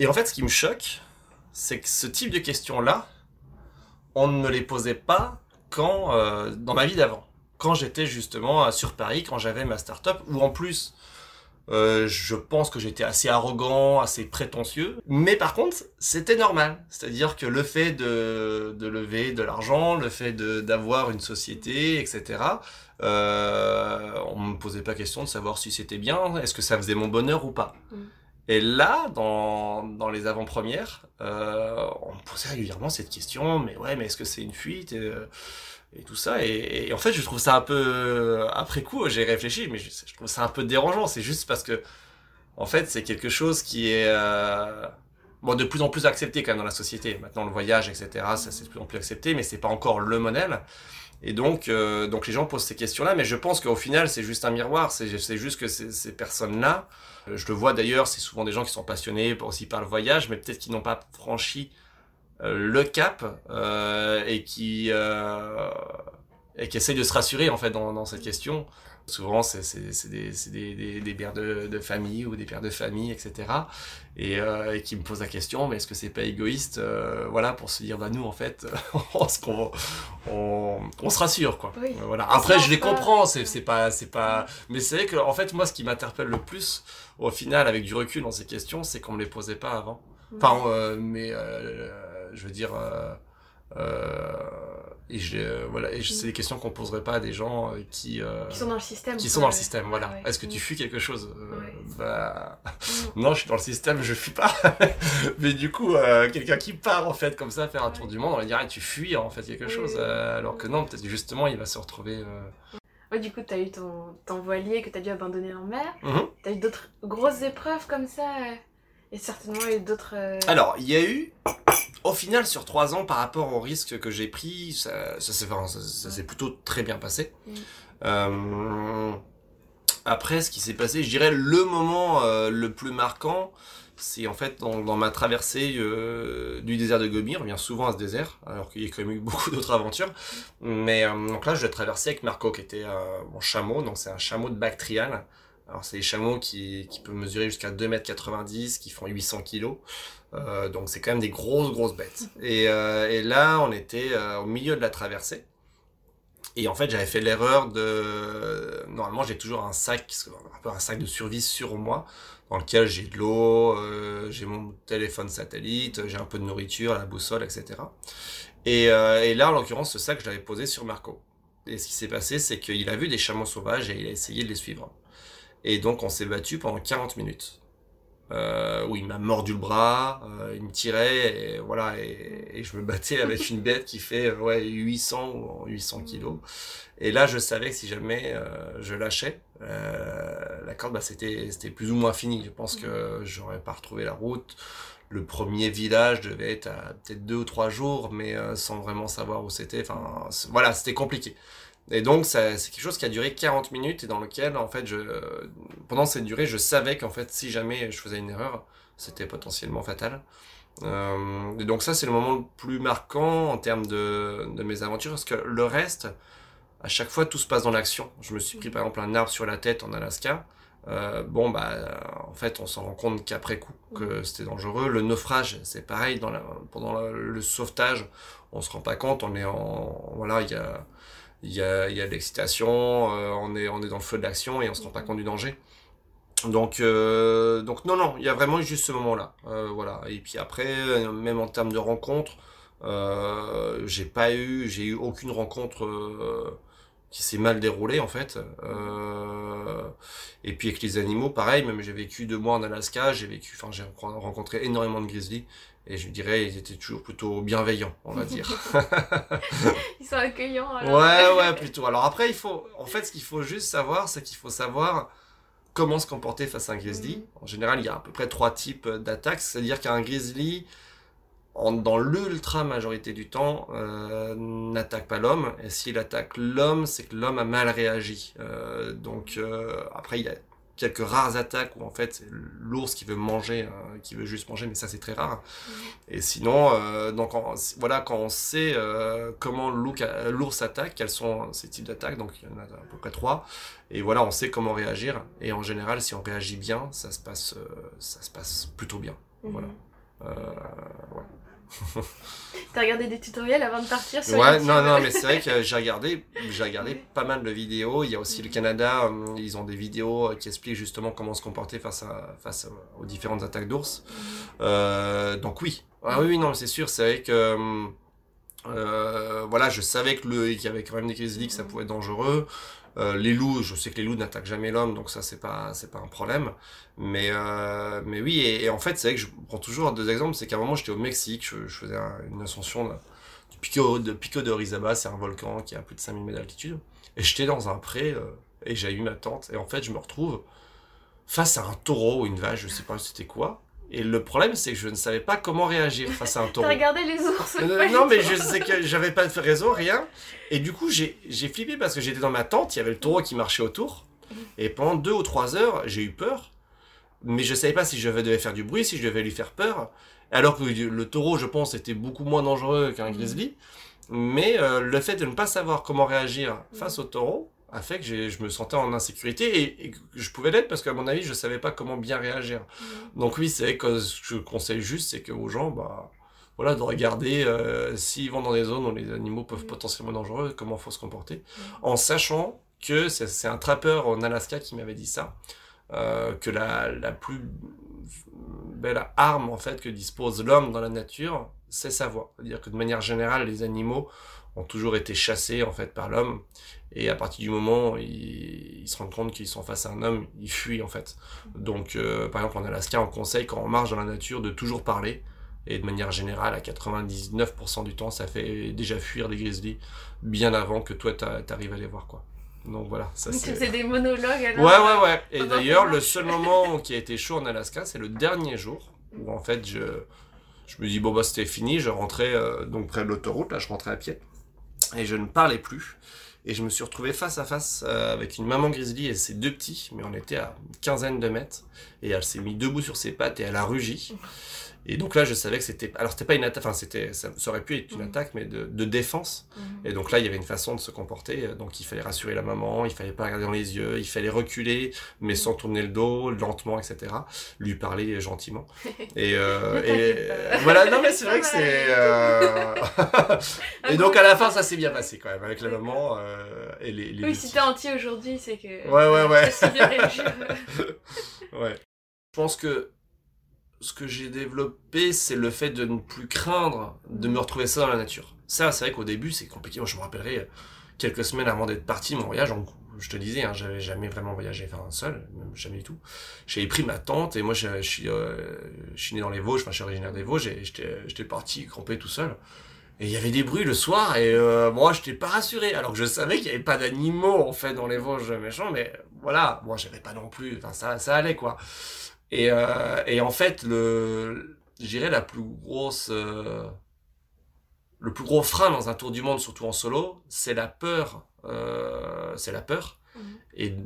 Et en fait, ce qui me choque, c'est que ce type de questions-là, on ne me les posait pas quand, euh, dans ma vie d'avant. Quand j'étais justement sur Paris, quand j'avais ma start-up, où en plus, euh, je pense que j'étais assez arrogant, assez prétentieux. Mais par contre, c'était normal. C'est-à-dire que le fait de, lever de l'argent, le fait d'avoir une société, etc., euh, on ne me posait pas question de savoir si c'était bien, est-ce que ça faisait mon bonheur ou pas. Mm. Et là, dans, dans les avant-premières, euh, on me posait régulièrement cette question, mais ouais, mais est-ce que c'est une fuite et, euh, et tout ça et, en fait, je trouve ça un peu... Après coup, j'ai réfléchi, mais je, trouve ça un peu dérangeant. C'est juste parce que, en fait, c'est quelque chose qui est... Euh, bon, de plus en plus accepté quand même dans la société. Maintenant, le voyage, etc., ça c'est de plus en plus accepté, mais c'est pas encore le modèle. Et donc, euh, donc les gens posent ces questions-là, mais je pense qu'au final, c'est juste un miroir. C'est juste que ces, ces personnes-là, je le vois d'ailleurs, c'est souvent des gens qui sont passionnés aussi par le voyage, mais peut-être qui n'ont pas franchi euh, le cap et qui et qui essayent de se rassurer en fait dans cette question. Souvent, c'est des, des, des, pères de, de, famille ou des pères de famille, etc. Et, euh, et qui me posent la question, mais est-ce que c'est pas égoïste euh, Voilà, pour se dire, bah nous, en fait, on, on, on, se rassure, quoi. Voilà. Après, je les comprends, c'est pas, c'est pas... Mais c'est vrai que, en fait, moi, ce qui m'interpelle le plus, au final, avec du recul dans ces questions, c'est qu'on me les posait pas avant. Enfin, euh, mais, je veux dire... Euh, et je, voilà, et c'est des questions qu'on poserait pas à des gens euh, qui, euh, qui sont dans le système. Qui sont dans le système, voilà. Est-ce que tu mm. fuis quelque chose Bah mm. non, je suis dans le système, je fuis pas. Mais du coup, quelqu'un qui part en fait comme ça faire un tour du monde, on va dire tu fuis en fait quelque chose, alors que non, peut-être justement il va se retrouver. Ouais, du coup, tu as eu ton, ton voilier que tu as dû abandonner en mer. Mm-hmm. Tu as eu d'autres grosses épreuves comme ça Et certainement eu d'autres. Alors, il y a eu au final, sur trois ans, par rapport au risque que j'ai pris, ça, ça s'est plutôt très bien passé. Mm. Euh, après, ce qui s'est passé, je dirais le moment euh, le plus marquant, c'est en fait dans, ma traversée euh, du désert de Gobi. On revient souvent à ce désert, alors qu'il y a quand même eu beaucoup d'autres aventures. Mais donc là, je l'ai traversé avec Marco, qui était mon chameau. Donc c'est un chameau de Bactriane. Alors c'est des chameaux qui, qui peuvent mesurer jusqu'à 2m90, qui font 800 kg. Euh, donc c'est quand même des grosses, grosses bêtes. Et, euh, là, on était euh, au milieu de la traversée. Et en fait, j'avais fait l'erreur de... Normalement, j'ai toujours un sac, un peu un sac de survie sur moi. dans lequel j'ai de l'eau, euh, j'ai mon téléphone satellite, j'ai un peu de nourriture, la boussole, etc. Et, et là, en l'occurrence, ce sac, je l'avais posé sur Marco. Et ce qui s'est passé, c'est qu'il a vu des chameaux sauvages et il a essayé de les suivre. Et donc, on s'est battu pendant 40 minutes. Euh, où il m'a mordu le bras, euh, il me tirait, et voilà, et, et, je me battais avec une bête qui fait ouais, 800 ou 800 kilos. Et là, je savais que si jamais euh, je lâchais euh, la corde, bah, c'était c'était plus ou moins fini. Je pense que j'aurais pas retrouvé la route. Le premier village devait être à peut-être deux ou trois jours, mais euh, sans vraiment savoir où c'était. Enfin, voilà, c'était compliqué. Et donc, c'est quelque chose qui a duré 40 minutes et dans lequel, en fait, je, pendant cette durée, je savais qu'en fait, si jamais je faisais une erreur, c'était potentiellement fatal. Euh, et donc ça, c'est le moment le plus marquant en termes de, de mes aventures, parce que le reste, à chaque fois, tout se passe dans l'action. Je me suis pris, par exemple, un arbre sur la tête en Alaska. Euh, bon, bah, en fait, on s'en rend compte qu'après coup, que c'était dangereux. Le naufrage, c'est pareil. Dans la, pendant le, le sauvetage, on se rend pas compte. On est en, voilà, il y a il y a, y a de l'excitation, euh, on, est, on est dans le feu de l'action et on se rend pas compte du danger. Donc, euh, donc non, non, il y a vraiment juste ce moment-là. Euh, voilà. Et puis après, même en termes de rencontres, j'ai pas eu, j'ai eu aucune rencontre qui s'est mal déroulée en fait. Et puis avec les animaux, pareil, même j'ai vécu deux mois en Alaska, j'ai vécu, enfin j'ai rencontré énormément de grizzlies. Et je dirais, ils étaient toujours plutôt bienveillants, on va dire. ils sont accueillants. Alors. Ouais, ouais, plutôt. Alors après, il faut, en fait, ce qu'il faut juste savoir, c'est qu'il faut savoir comment se comporter face à un grizzly. Mmh. En général, il y a à peu près trois types d'attaques. C'est-à-dire qu'un grizzly, en, dans l'ultra majorité du temps, euh, n'attaque pas l'homme. Et s'il attaque l'homme, c'est que l'homme a mal réagi. Euh, donc euh, après, il y a quelques rares attaques où en fait c'est l'ours qui veut manger, euh, qui veut juste manger, mais ça c'est très rare. Mmh. Et sinon, euh, donc en, voilà, quand on sait euh, comment l'ours attaque, quels sont ces types d'attaques, donc il y en a à peu près trois, et voilà, on sait comment réagir. Et en général, si on réagit bien, ça se passe, ça se passe plutôt bien. Mmh. Voilà. ouais. T'as regardé des tutoriels avant de partir sur Ouais, non, non, mais c'est vrai que j'ai regardé, j'ai regardé pas mal de vidéos. Il y a aussi le Canada, ils ont des vidéos qui expliquent justement comment se comporter face, à, face aux différentes attaques d'ours. Euh, donc oui, ah, oui, oui, non, c'est sûr, c'est vrai que euh, voilà, je savais que le, qu'il y avait quand même des grizzlies, que ça pouvait être dangereux. Euh, les loups, je sais que les loups n'attaquent jamais l'homme, donc ça c'est pas c'est pas un problème. Mais euh, mais oui, et, en fait c'est vrai que je prends toujours deux exemples, c'est qu'à un moment j'étais au Mexique, je, faisais un, une ascension de, du Pico de Pico de Orizaba, c'est un volcan qui a plus de 5000 mètres d'altitude, et j'étais dans un pré euh, et j'ai eu ma tente, et en fait je me retrouve face à un taureau ou une vache, je sais pas c'était quoi, et le problème, c'est que je ne savais pas comment réagir face à un taureau. T'as regardé les ours euh, Non, mais je sais que j'avais pas de réseau, rien. Et du coup, j'ai flippé parce que j'étais dans ma tente, il y avait le taureau qui marchait autour. Et pendant deux ou trois heures, j'ai eu peur. Mais je savais pas si je devais faire du bruit, si je devais lui faire peur. Alors que le taureau, je pense, était beaucoup moins dangereux qu'un grizzly. Mais euh, le fait de ne pas savoir comment réagir face au taureau, a fait que je me sentais en insécurité et, et je pouvais l'être parce qu'à mon avis, je savais pas comment bien réagir. Mmh. Donc oui, c'est que ce que je conseille juste, c'est que aux gens, bah, voilà, de regarder euh, s'ils vont dans des zones où les animaux peuvent mmh. potentiellement dangereux, comment faut se comporter, mmh. en sachant que c'est un trappeur en Alaska qui m'avait dit ça, euh, que la, la plus belle arme en fait que dispose l'homme dans la nature, c'est sa voix. C'est-à-dire que de manière générale, les animaux ont toujours été chassés en fait par l'homme et à partir du moment où ils, ils se rendent compte qu'ils sont face à un homme, ils fuient en fait. Donc euh, par exemple en Alaska, on conseille quand on marche dans la nature de toujours parler et de manière générale à 99% du temps ça fait déjà fuir les grizzlies bien avant que toi t'arrives à les voir quoi. Donc voilà, ça c'est. C'est des monologues alors. Ouais ouais ouais. Et d'ailleurs le seul moment qui a été chaud en Alaska, c'est le dernier jour où en fait je je me dis bon bah c'était fini, je rentrais euh, donc près de l'autoroute, là je rentrais à pied et je ne parlais plus. Et je me suis retrouvé face à face euh, avec une maman grizzly et ses deux petits, mais on était à une quinzaine de mètres. Et elle s'est mise debout sur ses pattes et elle a rugi. Et donc là, je savais que c'était. Alors, c'était pas une attaque, enfin, c'était, ça, aurait pu être une attaque, mais de, de défense. Mmh. Et donc là, il y avait une façon de se comporter. Donc, il fallait rassurer la maman, il fallait pas regarder dans les yeux, il fallait reculer, mais sans tourner le dos, lentement, etc. Lui parler gentiment. Et, euh, et voilà, non, mais c'est vrai que c'est. Euh... et donc, à la fin, ça s'est bien passé quand même, avec la maman euh, et les. les oui, si t'es entier aujourd'hui, c'est que. Ouais, ouais, ouais. Réagi. ouais. Je pense que ce que j'ai développé, c'est le fait de ne plus craindre de me retrouver ça dans la nature. Ça, c'est vrai qu'au début, c'est compliqué. Moi, je me rappellerai euh, quelques semaines avant d'être parti, mon voyage, je te disais, hein, j'avais jamais vraiment voyagé enfin, seul, jamais du tout. J'avais pris ma tente et moi, je, suis, euh, je suis né dans les Vosges, enfin, je suis originaire des Vosges et j'étais parti camper tout seul. Et il y avait des bruits le soir et euh, moi j'étais pas rassuré alors que je savais qu'il y avait pas d'animaux en fait dans les Vosges méchants mais voilà moi j'avais pas non plus enfin ça ça allait quoi et, euh, et en fait le j'irais la plus grosse euh, le plus gros frein dans un tour du monde surtout en solo c'est la peur euh, c'est la peur mmh. et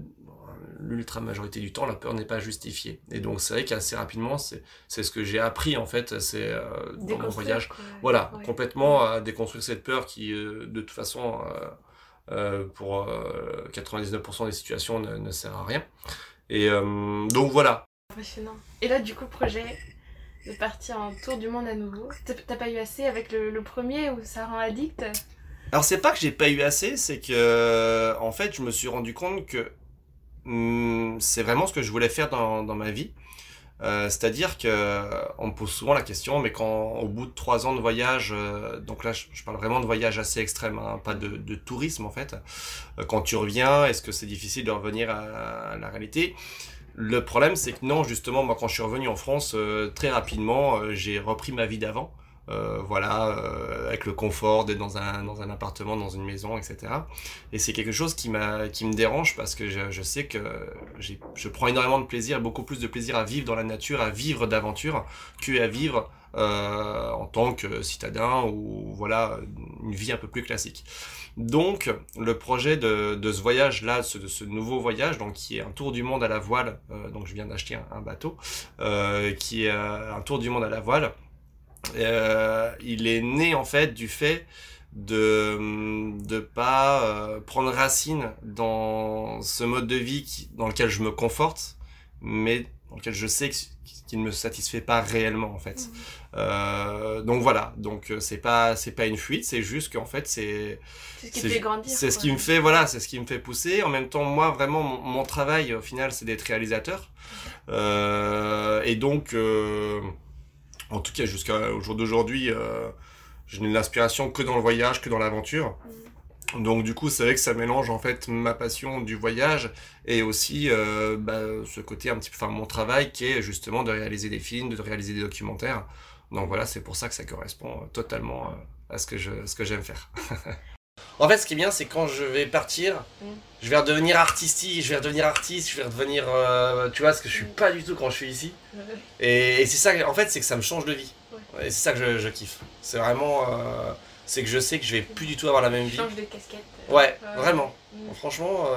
l'ultra majorité du temps, la peur n'est pas justifiée. Et donc c'est vrai qu'assez rapidement, c'est ce que j'ai appris en fait, c'est dans mon voyage. Voilà, complètement à déconstruire cette peur qui, de toute façon, euh, pour 99% des situations, ne, sert à rien. Et donc voilà. Impressionnant. Et là, du coup, projet de partir en tour du monde à nouveau. T'as pas eu assez avec le, premier où ça rend addict? Alors c'est pas que j'ai pas eu assez, c'est que en fait je me suis rendu compte que Hmm, c'est vraiment ce que je voulais faire dans, ma vie. Euh, C'est-à-dire que on me pose souvent la question, mais quand au bout de trois ans de voyage, euh, donc là je, parle vraiment de voyage assez extrême, hein, pas de, tourisme en fait. Euh, quand tu reviens, est-ce que c'est difficile de revenir à, la réalité? Le problème c'est que non, justement, moi quand je suis revenu en France, euh, très rapidement, j'ai repris ma vie d'avant. Euh, voilà, euh, avec le confort d'être dans un, dans un appartement, dans une maison, etc. Et c'est quelque chose qui, qui me dérange parce que je, sais que je prends énormément de plaisir, beaucoup plus de plaisir à vivre dans la nature, à vivre d'aventure, que à vivre euh, en tant que citadin ou voilà, une vie un peu plus classique. Donc, le projet de, de ce voyage-là, ce, de ce nouveau voyage, donc qui est un tour du monde à la voile, donc je viens d'acheter un, bateau, qui est un tour du monde à la voile, euh, il est né en fait du fait de ne pas euh, prendre racine dans ce mode de vie dans lequel je me conforte, mais dans lequel je sais qu'il ne me satisfait pas réellement en fait. Mmh. Euh, donc voilà, donc c'est pas c'est pas une fuite, c'est juste qu'en fait c'est c'est ce qui fait grandir. C'est ce qui me fait voilà, c'est ce qui me fait pousser. En même temps, moi vraiment mon, travail au final c'est d'être réalisateur et donc en tout cas jusqu'au jour d'aujourd'hui, euh, je n'ai l'inspiration que dans le voyage, que dans l'aventure. Mm. Donc du coup, c'est vrai que ça mélange en fait ma passion du voyage et aussi euh, bah, ce côté un petit peu, enfin mon travail qui est justement de réaliser des films, de réaliser des documentaires. Donc voilà, c'est pour ça que ça correspond totalement euh, à ce que je, ce que j'aime faire. En fait, ce qui est bien, c'est quand je vais partir, mm. je vais redevenir artistique, je vais redevenir artiste, je vais redevenir, euh, tu vois, ce que je suis mm. pas du tout quand je suis ici. Et, c'est ça, en fait, c'est que ça me change de vie. Et c'est ça que je, kiffe. C'est vraiment, euh, c'est que je sais que je vais plus du tout avoir la même vie. Change de casquette. Euh, ouais, vraiment. Mm. Franchement,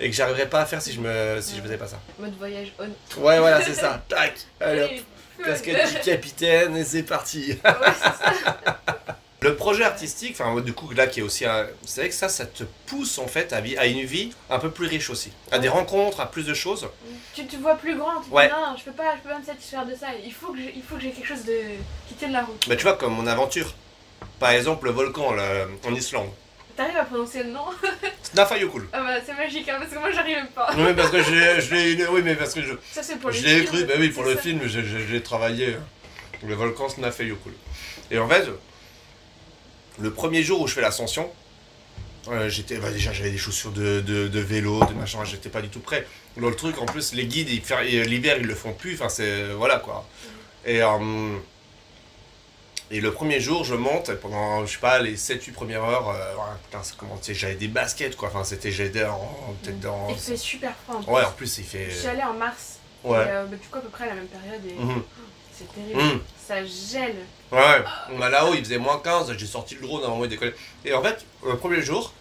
et que j'arriverais pas à faire si je me, si je faisais pas ça. Mode voyage on. Ouais, voilà, c'est ça. Tac. Allez, casquette du capitaine et c'est parti. Ouais, c'est ça. Le projet artistique, enfin du coup là qui est aussi un... C'est vrai que ça, ça te pousse en fait à, à, une vie un peu plus riche aussi. À des rencontres, à plus de choses. Tu te vois plus grand, tu te dis non, je peux pas, je peux pas me satisfaire de ça. Il faut que j'ai quelque chose de... qui tienne la route. Bah tu vois comme mon aventure. Par exemple le volcan en Islande. T'arrives à prononcer le nom? Snafayokul. Ah bah c'est magique hein, parce que moi j'arrive pas. Oui mais parce que je l'ai oui mais parce que je Ça c'est pour Je l'ai écrit bah oui pour le film, j'ai travaillé le volcan Snafayokul. Et en fait le premier jour où je fais l'ascension, euh, j'étais bah, déjà j'avais des chaussures de, de, vélo, de machin, j'étais pas du tout prêt. le truc en plus les guides l'hiver ils le font plus, enfin c'est voilà quoi. Et euh, et le premier jour, je monte, pendant, je sais pas, les 7-8 premières heures, euh, putain, ça commençait, j'avais des baskets, quoi, enfin, c'était, j'étais en, peut-être dans... Il fait super froid, en plus. Ouais, en plus, il fait... Je suis allée en mars, ouais. et, bah, du coup, à peu près à la même période, et... Mhm. C'est terrible. Hmm. Ça gèle. Ouais, on a là-haut, il faisait moins 15, j'ai sorti le drone avant moi décoller. Et en fait, le premier jour,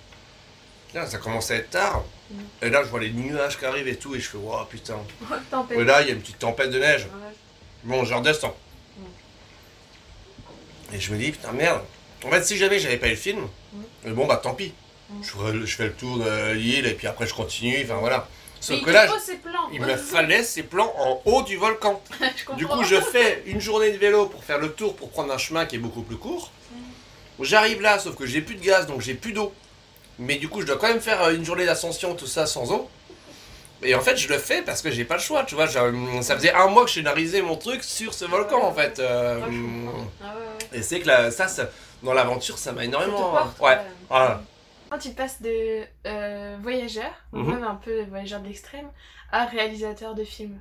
ça commençait à être tard. Hmm. Et là, je vois les nuages qui arrivent et tout, et je fais, waouh, putain. Et là, il y a une petite tempête de neige. Bon, je redescends. Hmm. Et je me dis, putain, merde. En fait, si jamais j'avais pas eu le film, bon, bah tant pis. Je, je, fais le tour de l'île et puis après je continue, enfin voilà. Sauf que là, il me fallait ces plans en haut du volcan. du coup, je fais une journée de vélo pour faire le tour, pour prendre un chemin qui est beaucoup plus court. Mm. J'arrive là, sauf que j'ai plus de gaz, donc j'ai plus d'eau. Mais du coup, je dois quand même faire euh, une journée d'ascension, tout ça sans eau. Et en fait, je le fais parce que j'ai pas le choix, tu vois. Ça faisait un mois que je scénarisais mon truc sur ce volcan, en fait. Euh, ah et c'est que ça, dans l'aventure, ça m'a énormément. ouais. Quand tu passes de euh, voyageur, mhm. même un peu voyageur de l'extrême, à réalisateur de films.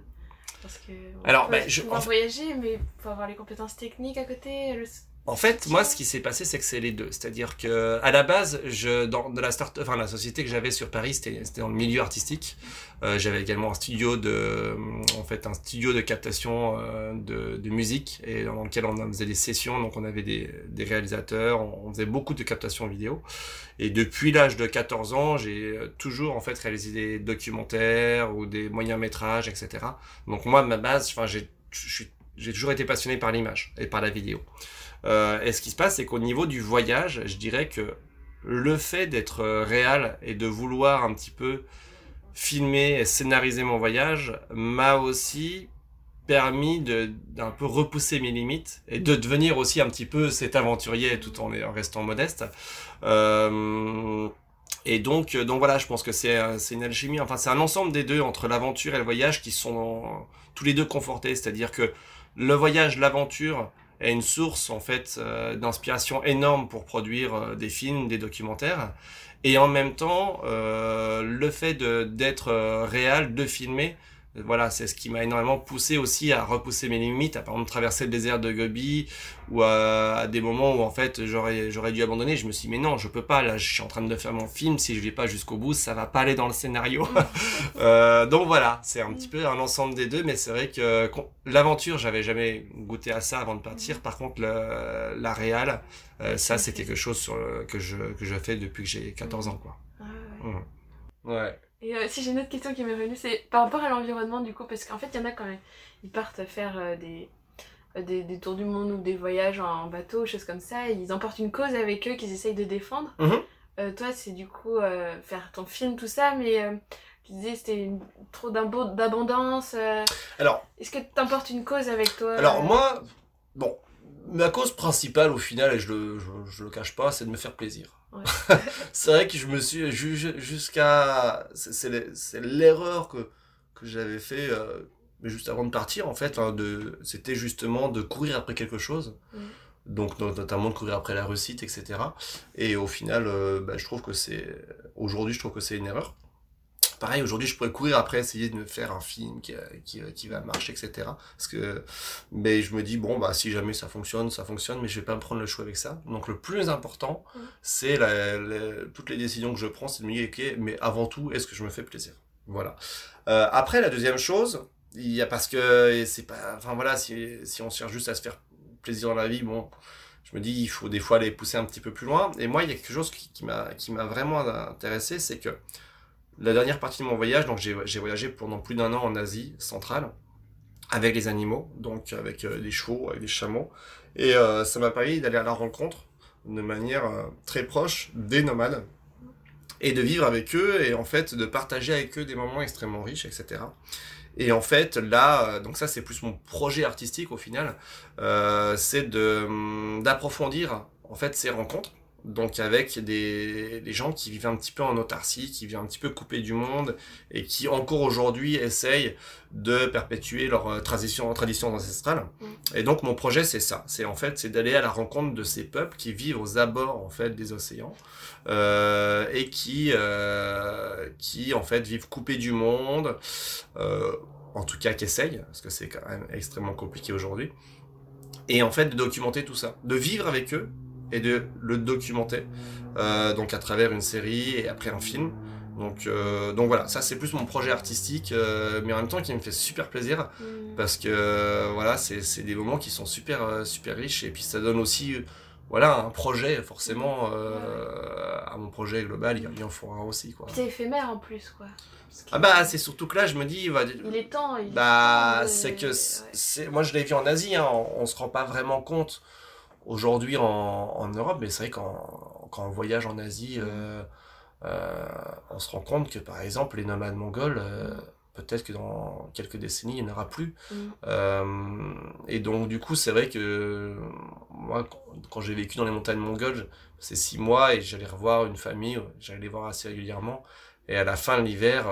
Parce que Alors, ben, je pouvoir voyager, mais il faut avoir les compétences techniques à côté, en fait, moi, ce qui s'est passé, c'est que c'est les deux. C'est-à-dire que, à la base, je, dans de la start, enfin, la société que j'avais sur Paris, c'était dans le milieu artistique. Euh, j'avais également un studio de, en fait, un studio de captation euh, de, de, musique et dans lequel on faisait des sessions. Donc, on avait des, des réalisateurs, on, faisait beaucoup de captation vidéo. Et depuis l'âge de 14 ans, j'ai toujours en fait réalisé des documentaires ou des moyens métrages, etc. Donc, moi, ma base, enfin, j'ai toujours été passionné par l'image et par la vidéo. Euh, et ce qui se passe, c'est qu'au niveau du voyage, je dirais que le fait d'être euh, réel et de vouloir un petit peu filmer et scénariser mon voyage m'a aussi permis d'un peu repousser mes limites et de devenir aussi un petit peu cet aventurier tout en, restant modeste. Euh, et donc, donc voilà, je pense que c'est une alchimie, enfin c'est un ensemble des deux entre l'aventure et le voyage qui sont tous les deux confortés, c'est-à-dire que le voyage, l'aventure, est une source en fait euh, d'inspiration énorme pour produire euh, des films, des documentaires. Et en même temps, euh, le fait d'être réel, de filmer, voilà, c'est ce qui m'a énormément poussé aussi à repousser mes limites, à par exemple traverser le désert de Gobi ou à, des moments où en fait j'aurais j'aurais dû abandonner. Je me suis dit mais non, je peux pas. Là, je suis en train de faire mon film. Si je vais pas jusqu'au bout, ça va pas aller dans le scénario. euh, donc voilà, c'est un petit peu un ensemble des deux, mais c'est vrai que l'aventure, j'avais jamais goûté à ça avant de partir. Par contre, le, la réal, euh, ça c'est quelque chose sur que je que je fais depuis que j'ai 14 ans quoi. Ah ouais. Et euh, si j'ai une autre question qui m'est venue, c'est par rapport à l'environnement du coup, parce qu'en fait, il y en a quand même, ils partent faire euh, des, euh, des, des, tours du monde ou des voyages en bateau, choses comme ça, et ils emportent une cause avec eux qu'ils essayent de défendre. Mhm. toi, c'est du coup faire ton film, tout ça, mais tu disais c'était trop d'abondance. alors. Est-ce que tu emportes une cause avec toi Alors, moi, bon, ma cause principale au final, et je le, je le cache pas, c'est de me faire plaisir. c'est vrai que je me suis jusqu'à c'est l'erreur que que j'avais fait euh, juste avant de partir en fait hein, de c'était justement de courir après quelque chose. Mm. donc notamment de courir après la réussite etc et au final euh, bah, je trouve que c'est aujourd'hui je trouve que c'est une erreur pareil, aujourd'hui, je pourrais courir après essayer de me faire un film qui, qui, qui, va marcher, etc. Parce que, mais je me dis, bon, bah, si jamais ça fonctionne, ça fonctionne, mais je vais pas me prendre le choix avec ça. Donc, le plus important, c'est la, toutes les décisions que je prends, c'est de me dire, ok, mais avant tout, est-ce que je me fais plaisir? Voilà. Euh, après, la deuxième chose, il y a parce que c'est pas, enfin voilà, si, si on cherche juste à se faire plaisir dans la vie, bon, je me dis, il faut des fois aller pousser un petit peu plus loin. Et moi, il y a quelque chose qui, qui m'a, qui m'a vraiment intéressé, c'est que la dernière partie de mon voyage, donc j'ai voyagé pendant plus d'un an en Asie centrale avec les animaux, donc avec euh, des chevaux, avec des chameaux, et euh, ça m'a permis d'aller à la rencontre de manière euh, très proche des nomades et de vivre avec eux et en fait de partager avec eux des moments extrêmement riches, etc. Et en fait, là, donc ça c'est plus mon projet artistique au final, c'est hum, d'approfondir en fait ces rencontres donc avec des, des, gens qui vivent un petit peu en autarcie, qui vivent un petit peu coupés du monde et qui encore aujourd'hui essayent de perpétuer leur euh, tradition, tradition ancestrale. Mm. Et donc mon projet c'est ça, c'est en fait c'est d'aller à la rencontre de ces peuples qui vivent aux abords en fait des océans euh, et qui euh, qui en fait vivent coupés du monde, euh, en tout cas qui essayent parce que c'est quand même extrêmement compliqué aujourd'hui. Et en fait de documenter tout ça, de vivre avec eux et de le documenter, euh, donc à travers une série et après un film. Donc, euh, donc voilà, ça c'est plus mon projet artistique, euh, mais en même temps qui me fait super plaisir mm. parce que voilà, c'est des moments qui sont super super riches et puis ça donne aussi voilà un projet forcément à mon projet global, il en faut un aussi quoi. C'est éphémère en plus quoi. Ah bah c'est surtout que là je me dis il est temps. Il bah c'est que c'est moi je l'ai vu en Asie, hein, on, on se rend pas vraiment compte aujourd'hui en, en, Europe, mais c'est vrai qu'en quand on voyage en Asie, euh, euh, on se rend compte que par exemple les nomades mongols, euh, peut-être que dans quelques décennies, il n'y en aura plus. Mm. Et donc du coup, c'est vrai que moi, quand j'ai vécu dans les montagnes mongoles, c'est six mois et j'allais revoir une famille, j'allais les voir assez régulièrement. Et à la fin de l'hiver,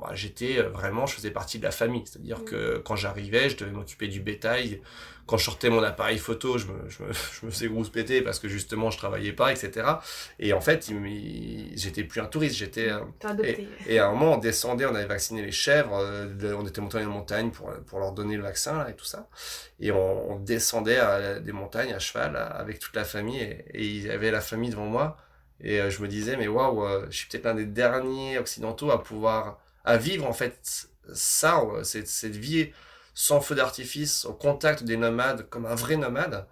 bah, j'étais vraiment, je faisais partie de la famille. C'est-à-dire Mm. que quand j'arrivais, je devais m'occuper du bétail. Quand je sortais mon appareil photo, je me, je me, je me faisais grosse péter parce que justement, je travaillais pas, etc. Et en fait, j'étais plus un touriste, j'étais adopté. et à un moment, on descendait, on avait vacciné les chèvres, euh, on était monté dans une montagne pour, pour leur donner le vaccin là, et tout ça. Et on, on descendait à des montagnes à cheval avec toute la famille. Et, et il y avait la famille devant moi. Et euh, je me disais, mais waouh, euh, je suis peut-être l'un des derniers occidentaux à pouvoir, à vivre en fait ça, cette, cette vie sans feu d'artifice, au contact des nomades, comme un vrai nomade.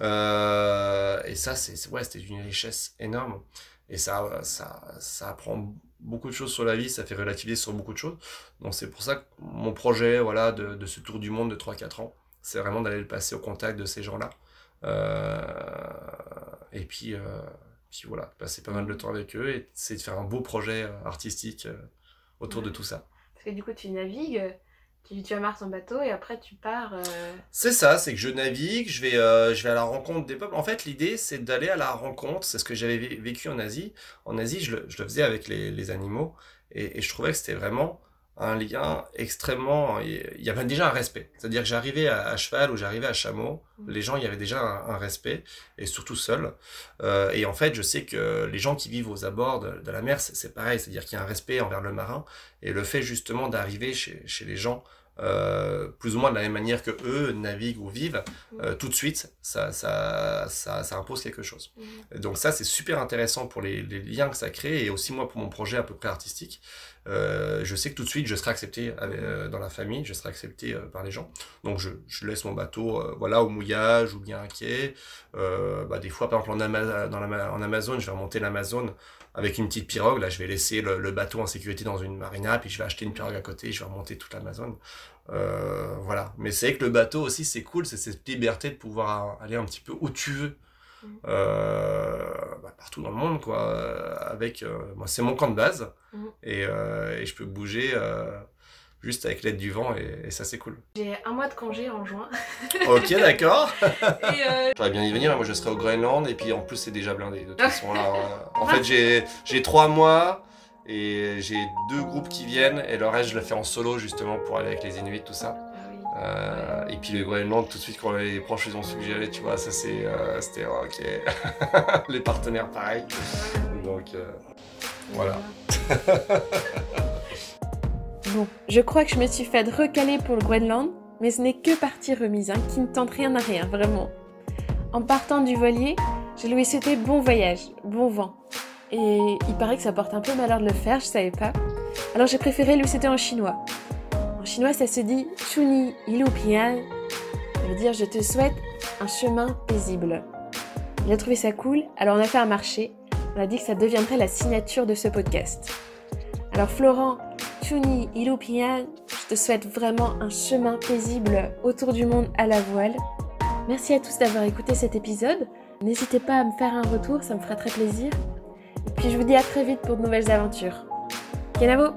Euh, et ça, c'est ouais, c'était une richesse énorme. Et ça, ça, ça apprend beaucoup de choses sur la vie, ça fait relativiser sur beaucoup de choses. Donc c'est pour ça que mon projet voilà, de, de ce tour du monde de 3-4 ans, c'est vraiment d'aller le passer au contact de ces gens-là. Euh, et puis, euh, puis voilà, passer pas mal de temps avec eux et c'est de faire un beau projet artistique euh, autour de tout ça. Parce que du coup, tu navigues, tu, tu amarres ton bateau et après tu pars. euh, C'est ça, c'est que je navigue, je vais, euh, je vais à la rencontre des peuples. En fait, l'idée, c'est d'aller à la rencontre. C'est ce que j'avais vé- vécu en Asie. En Asie, je le, je le faisais avec les, les animaux. Et, et je trouvais que c'était vraiment un lien extrêmement... Il y avait déjà un respect. C'est-à-dire que j'arrivais à, à cheval ou j'arrivais à chameau. Mm. Les gens, il y avait déjà un, un respect. Et surtout seul. Euh, et en fait, je sais que les gens qui vivent aux abords de, de la mer, c'est c'est pareil. C'est-à-dire qu'il y a un respect envers le marin. Et le fait justement d'arriver chez, chez les gens euh, plus ou moins de la même manière que eux naviguent ou vivent, euh, tout de suite, ça, ça, ça, ça impose quelque chose. Et donc ça, c'est super intéressant pour les, les liens que ça crée et aussi moi pour mon projet à peu près artistique. Euh, je sais que tout de suite, je serai accepté euh, dans la famille, je serai accepté euh, par les gens. Donc je, laisse mon bateau voilà, au mouillage ou bien. Euh, bah, des fois, par exemple, en, Amazon, je vais remonter l'Amazon avec une petite pirogue. Là, je vais laisser le, bateau en sécurité dans une marina, puis je vais acheter une pirogue à côté, je vais remonter toute l'Amazon. Voilà. Mais c'est vrai que le bateau aussi, c'est cool, c'est cette liberté de pouvoir aller un petit peu où tu veux. Mhm. Euh, bah, partout dans le monde, quoi. euh, Avec, euh, moi, c'est mon camp de base. Mhm. Et, euh, et je peux bouger euh, juste avec l'aide du vent, et, et ça, c'est cool. J'ai un mois de congé en juin. ok, d'accord. euh, J'aurais bien y venir, moi je serai au Groenland, et puis en plus, c'est déjà blindé. De toute façon, là, euh, en fait, j'ai j'ai trois mois. Et j'ai deux groupes qui viennent, et le reste, je le fais en solo justement pour aller avec les Inuits, tout ça. Euh, et puis le Groenland, tout de suite, quand les proches ils ont suggéré, tu vois, ça euh, c'était euh, ok. les partenaires, pareil. Donc voilà. Bon, je crois que je me suis fait recaler pour le Groenland, mais ce n'est que partie remise, hein, qui ne tente rien à rien, vraiment. En partant du voilier, je lui ai souhaité bon voyage, bon vent. Et il paraît que ça porte un peu malheur de le faire, je savais pas. Alors j'ai préféré lui souhaiter en chinois. Chinois, ça se dit Chuni Ilu Pian. Ça veut dire je te souhaite un chemin paisible. Il a trouvé ça cool, alors on a fait un marché. On a dit que ça deviendrait la signature de ce podcast. Alors Florent, Chuni Ilupian, je te souhaite vraiment un chemin paisible autour du monde à la voile. Merci à tous d'avoir écouté cet épisode. N'hésitez pas à me faire un retour, ça me fera très plaisir. Et puis je vous dis à très vite pour de nouvelles aventures. Kenavo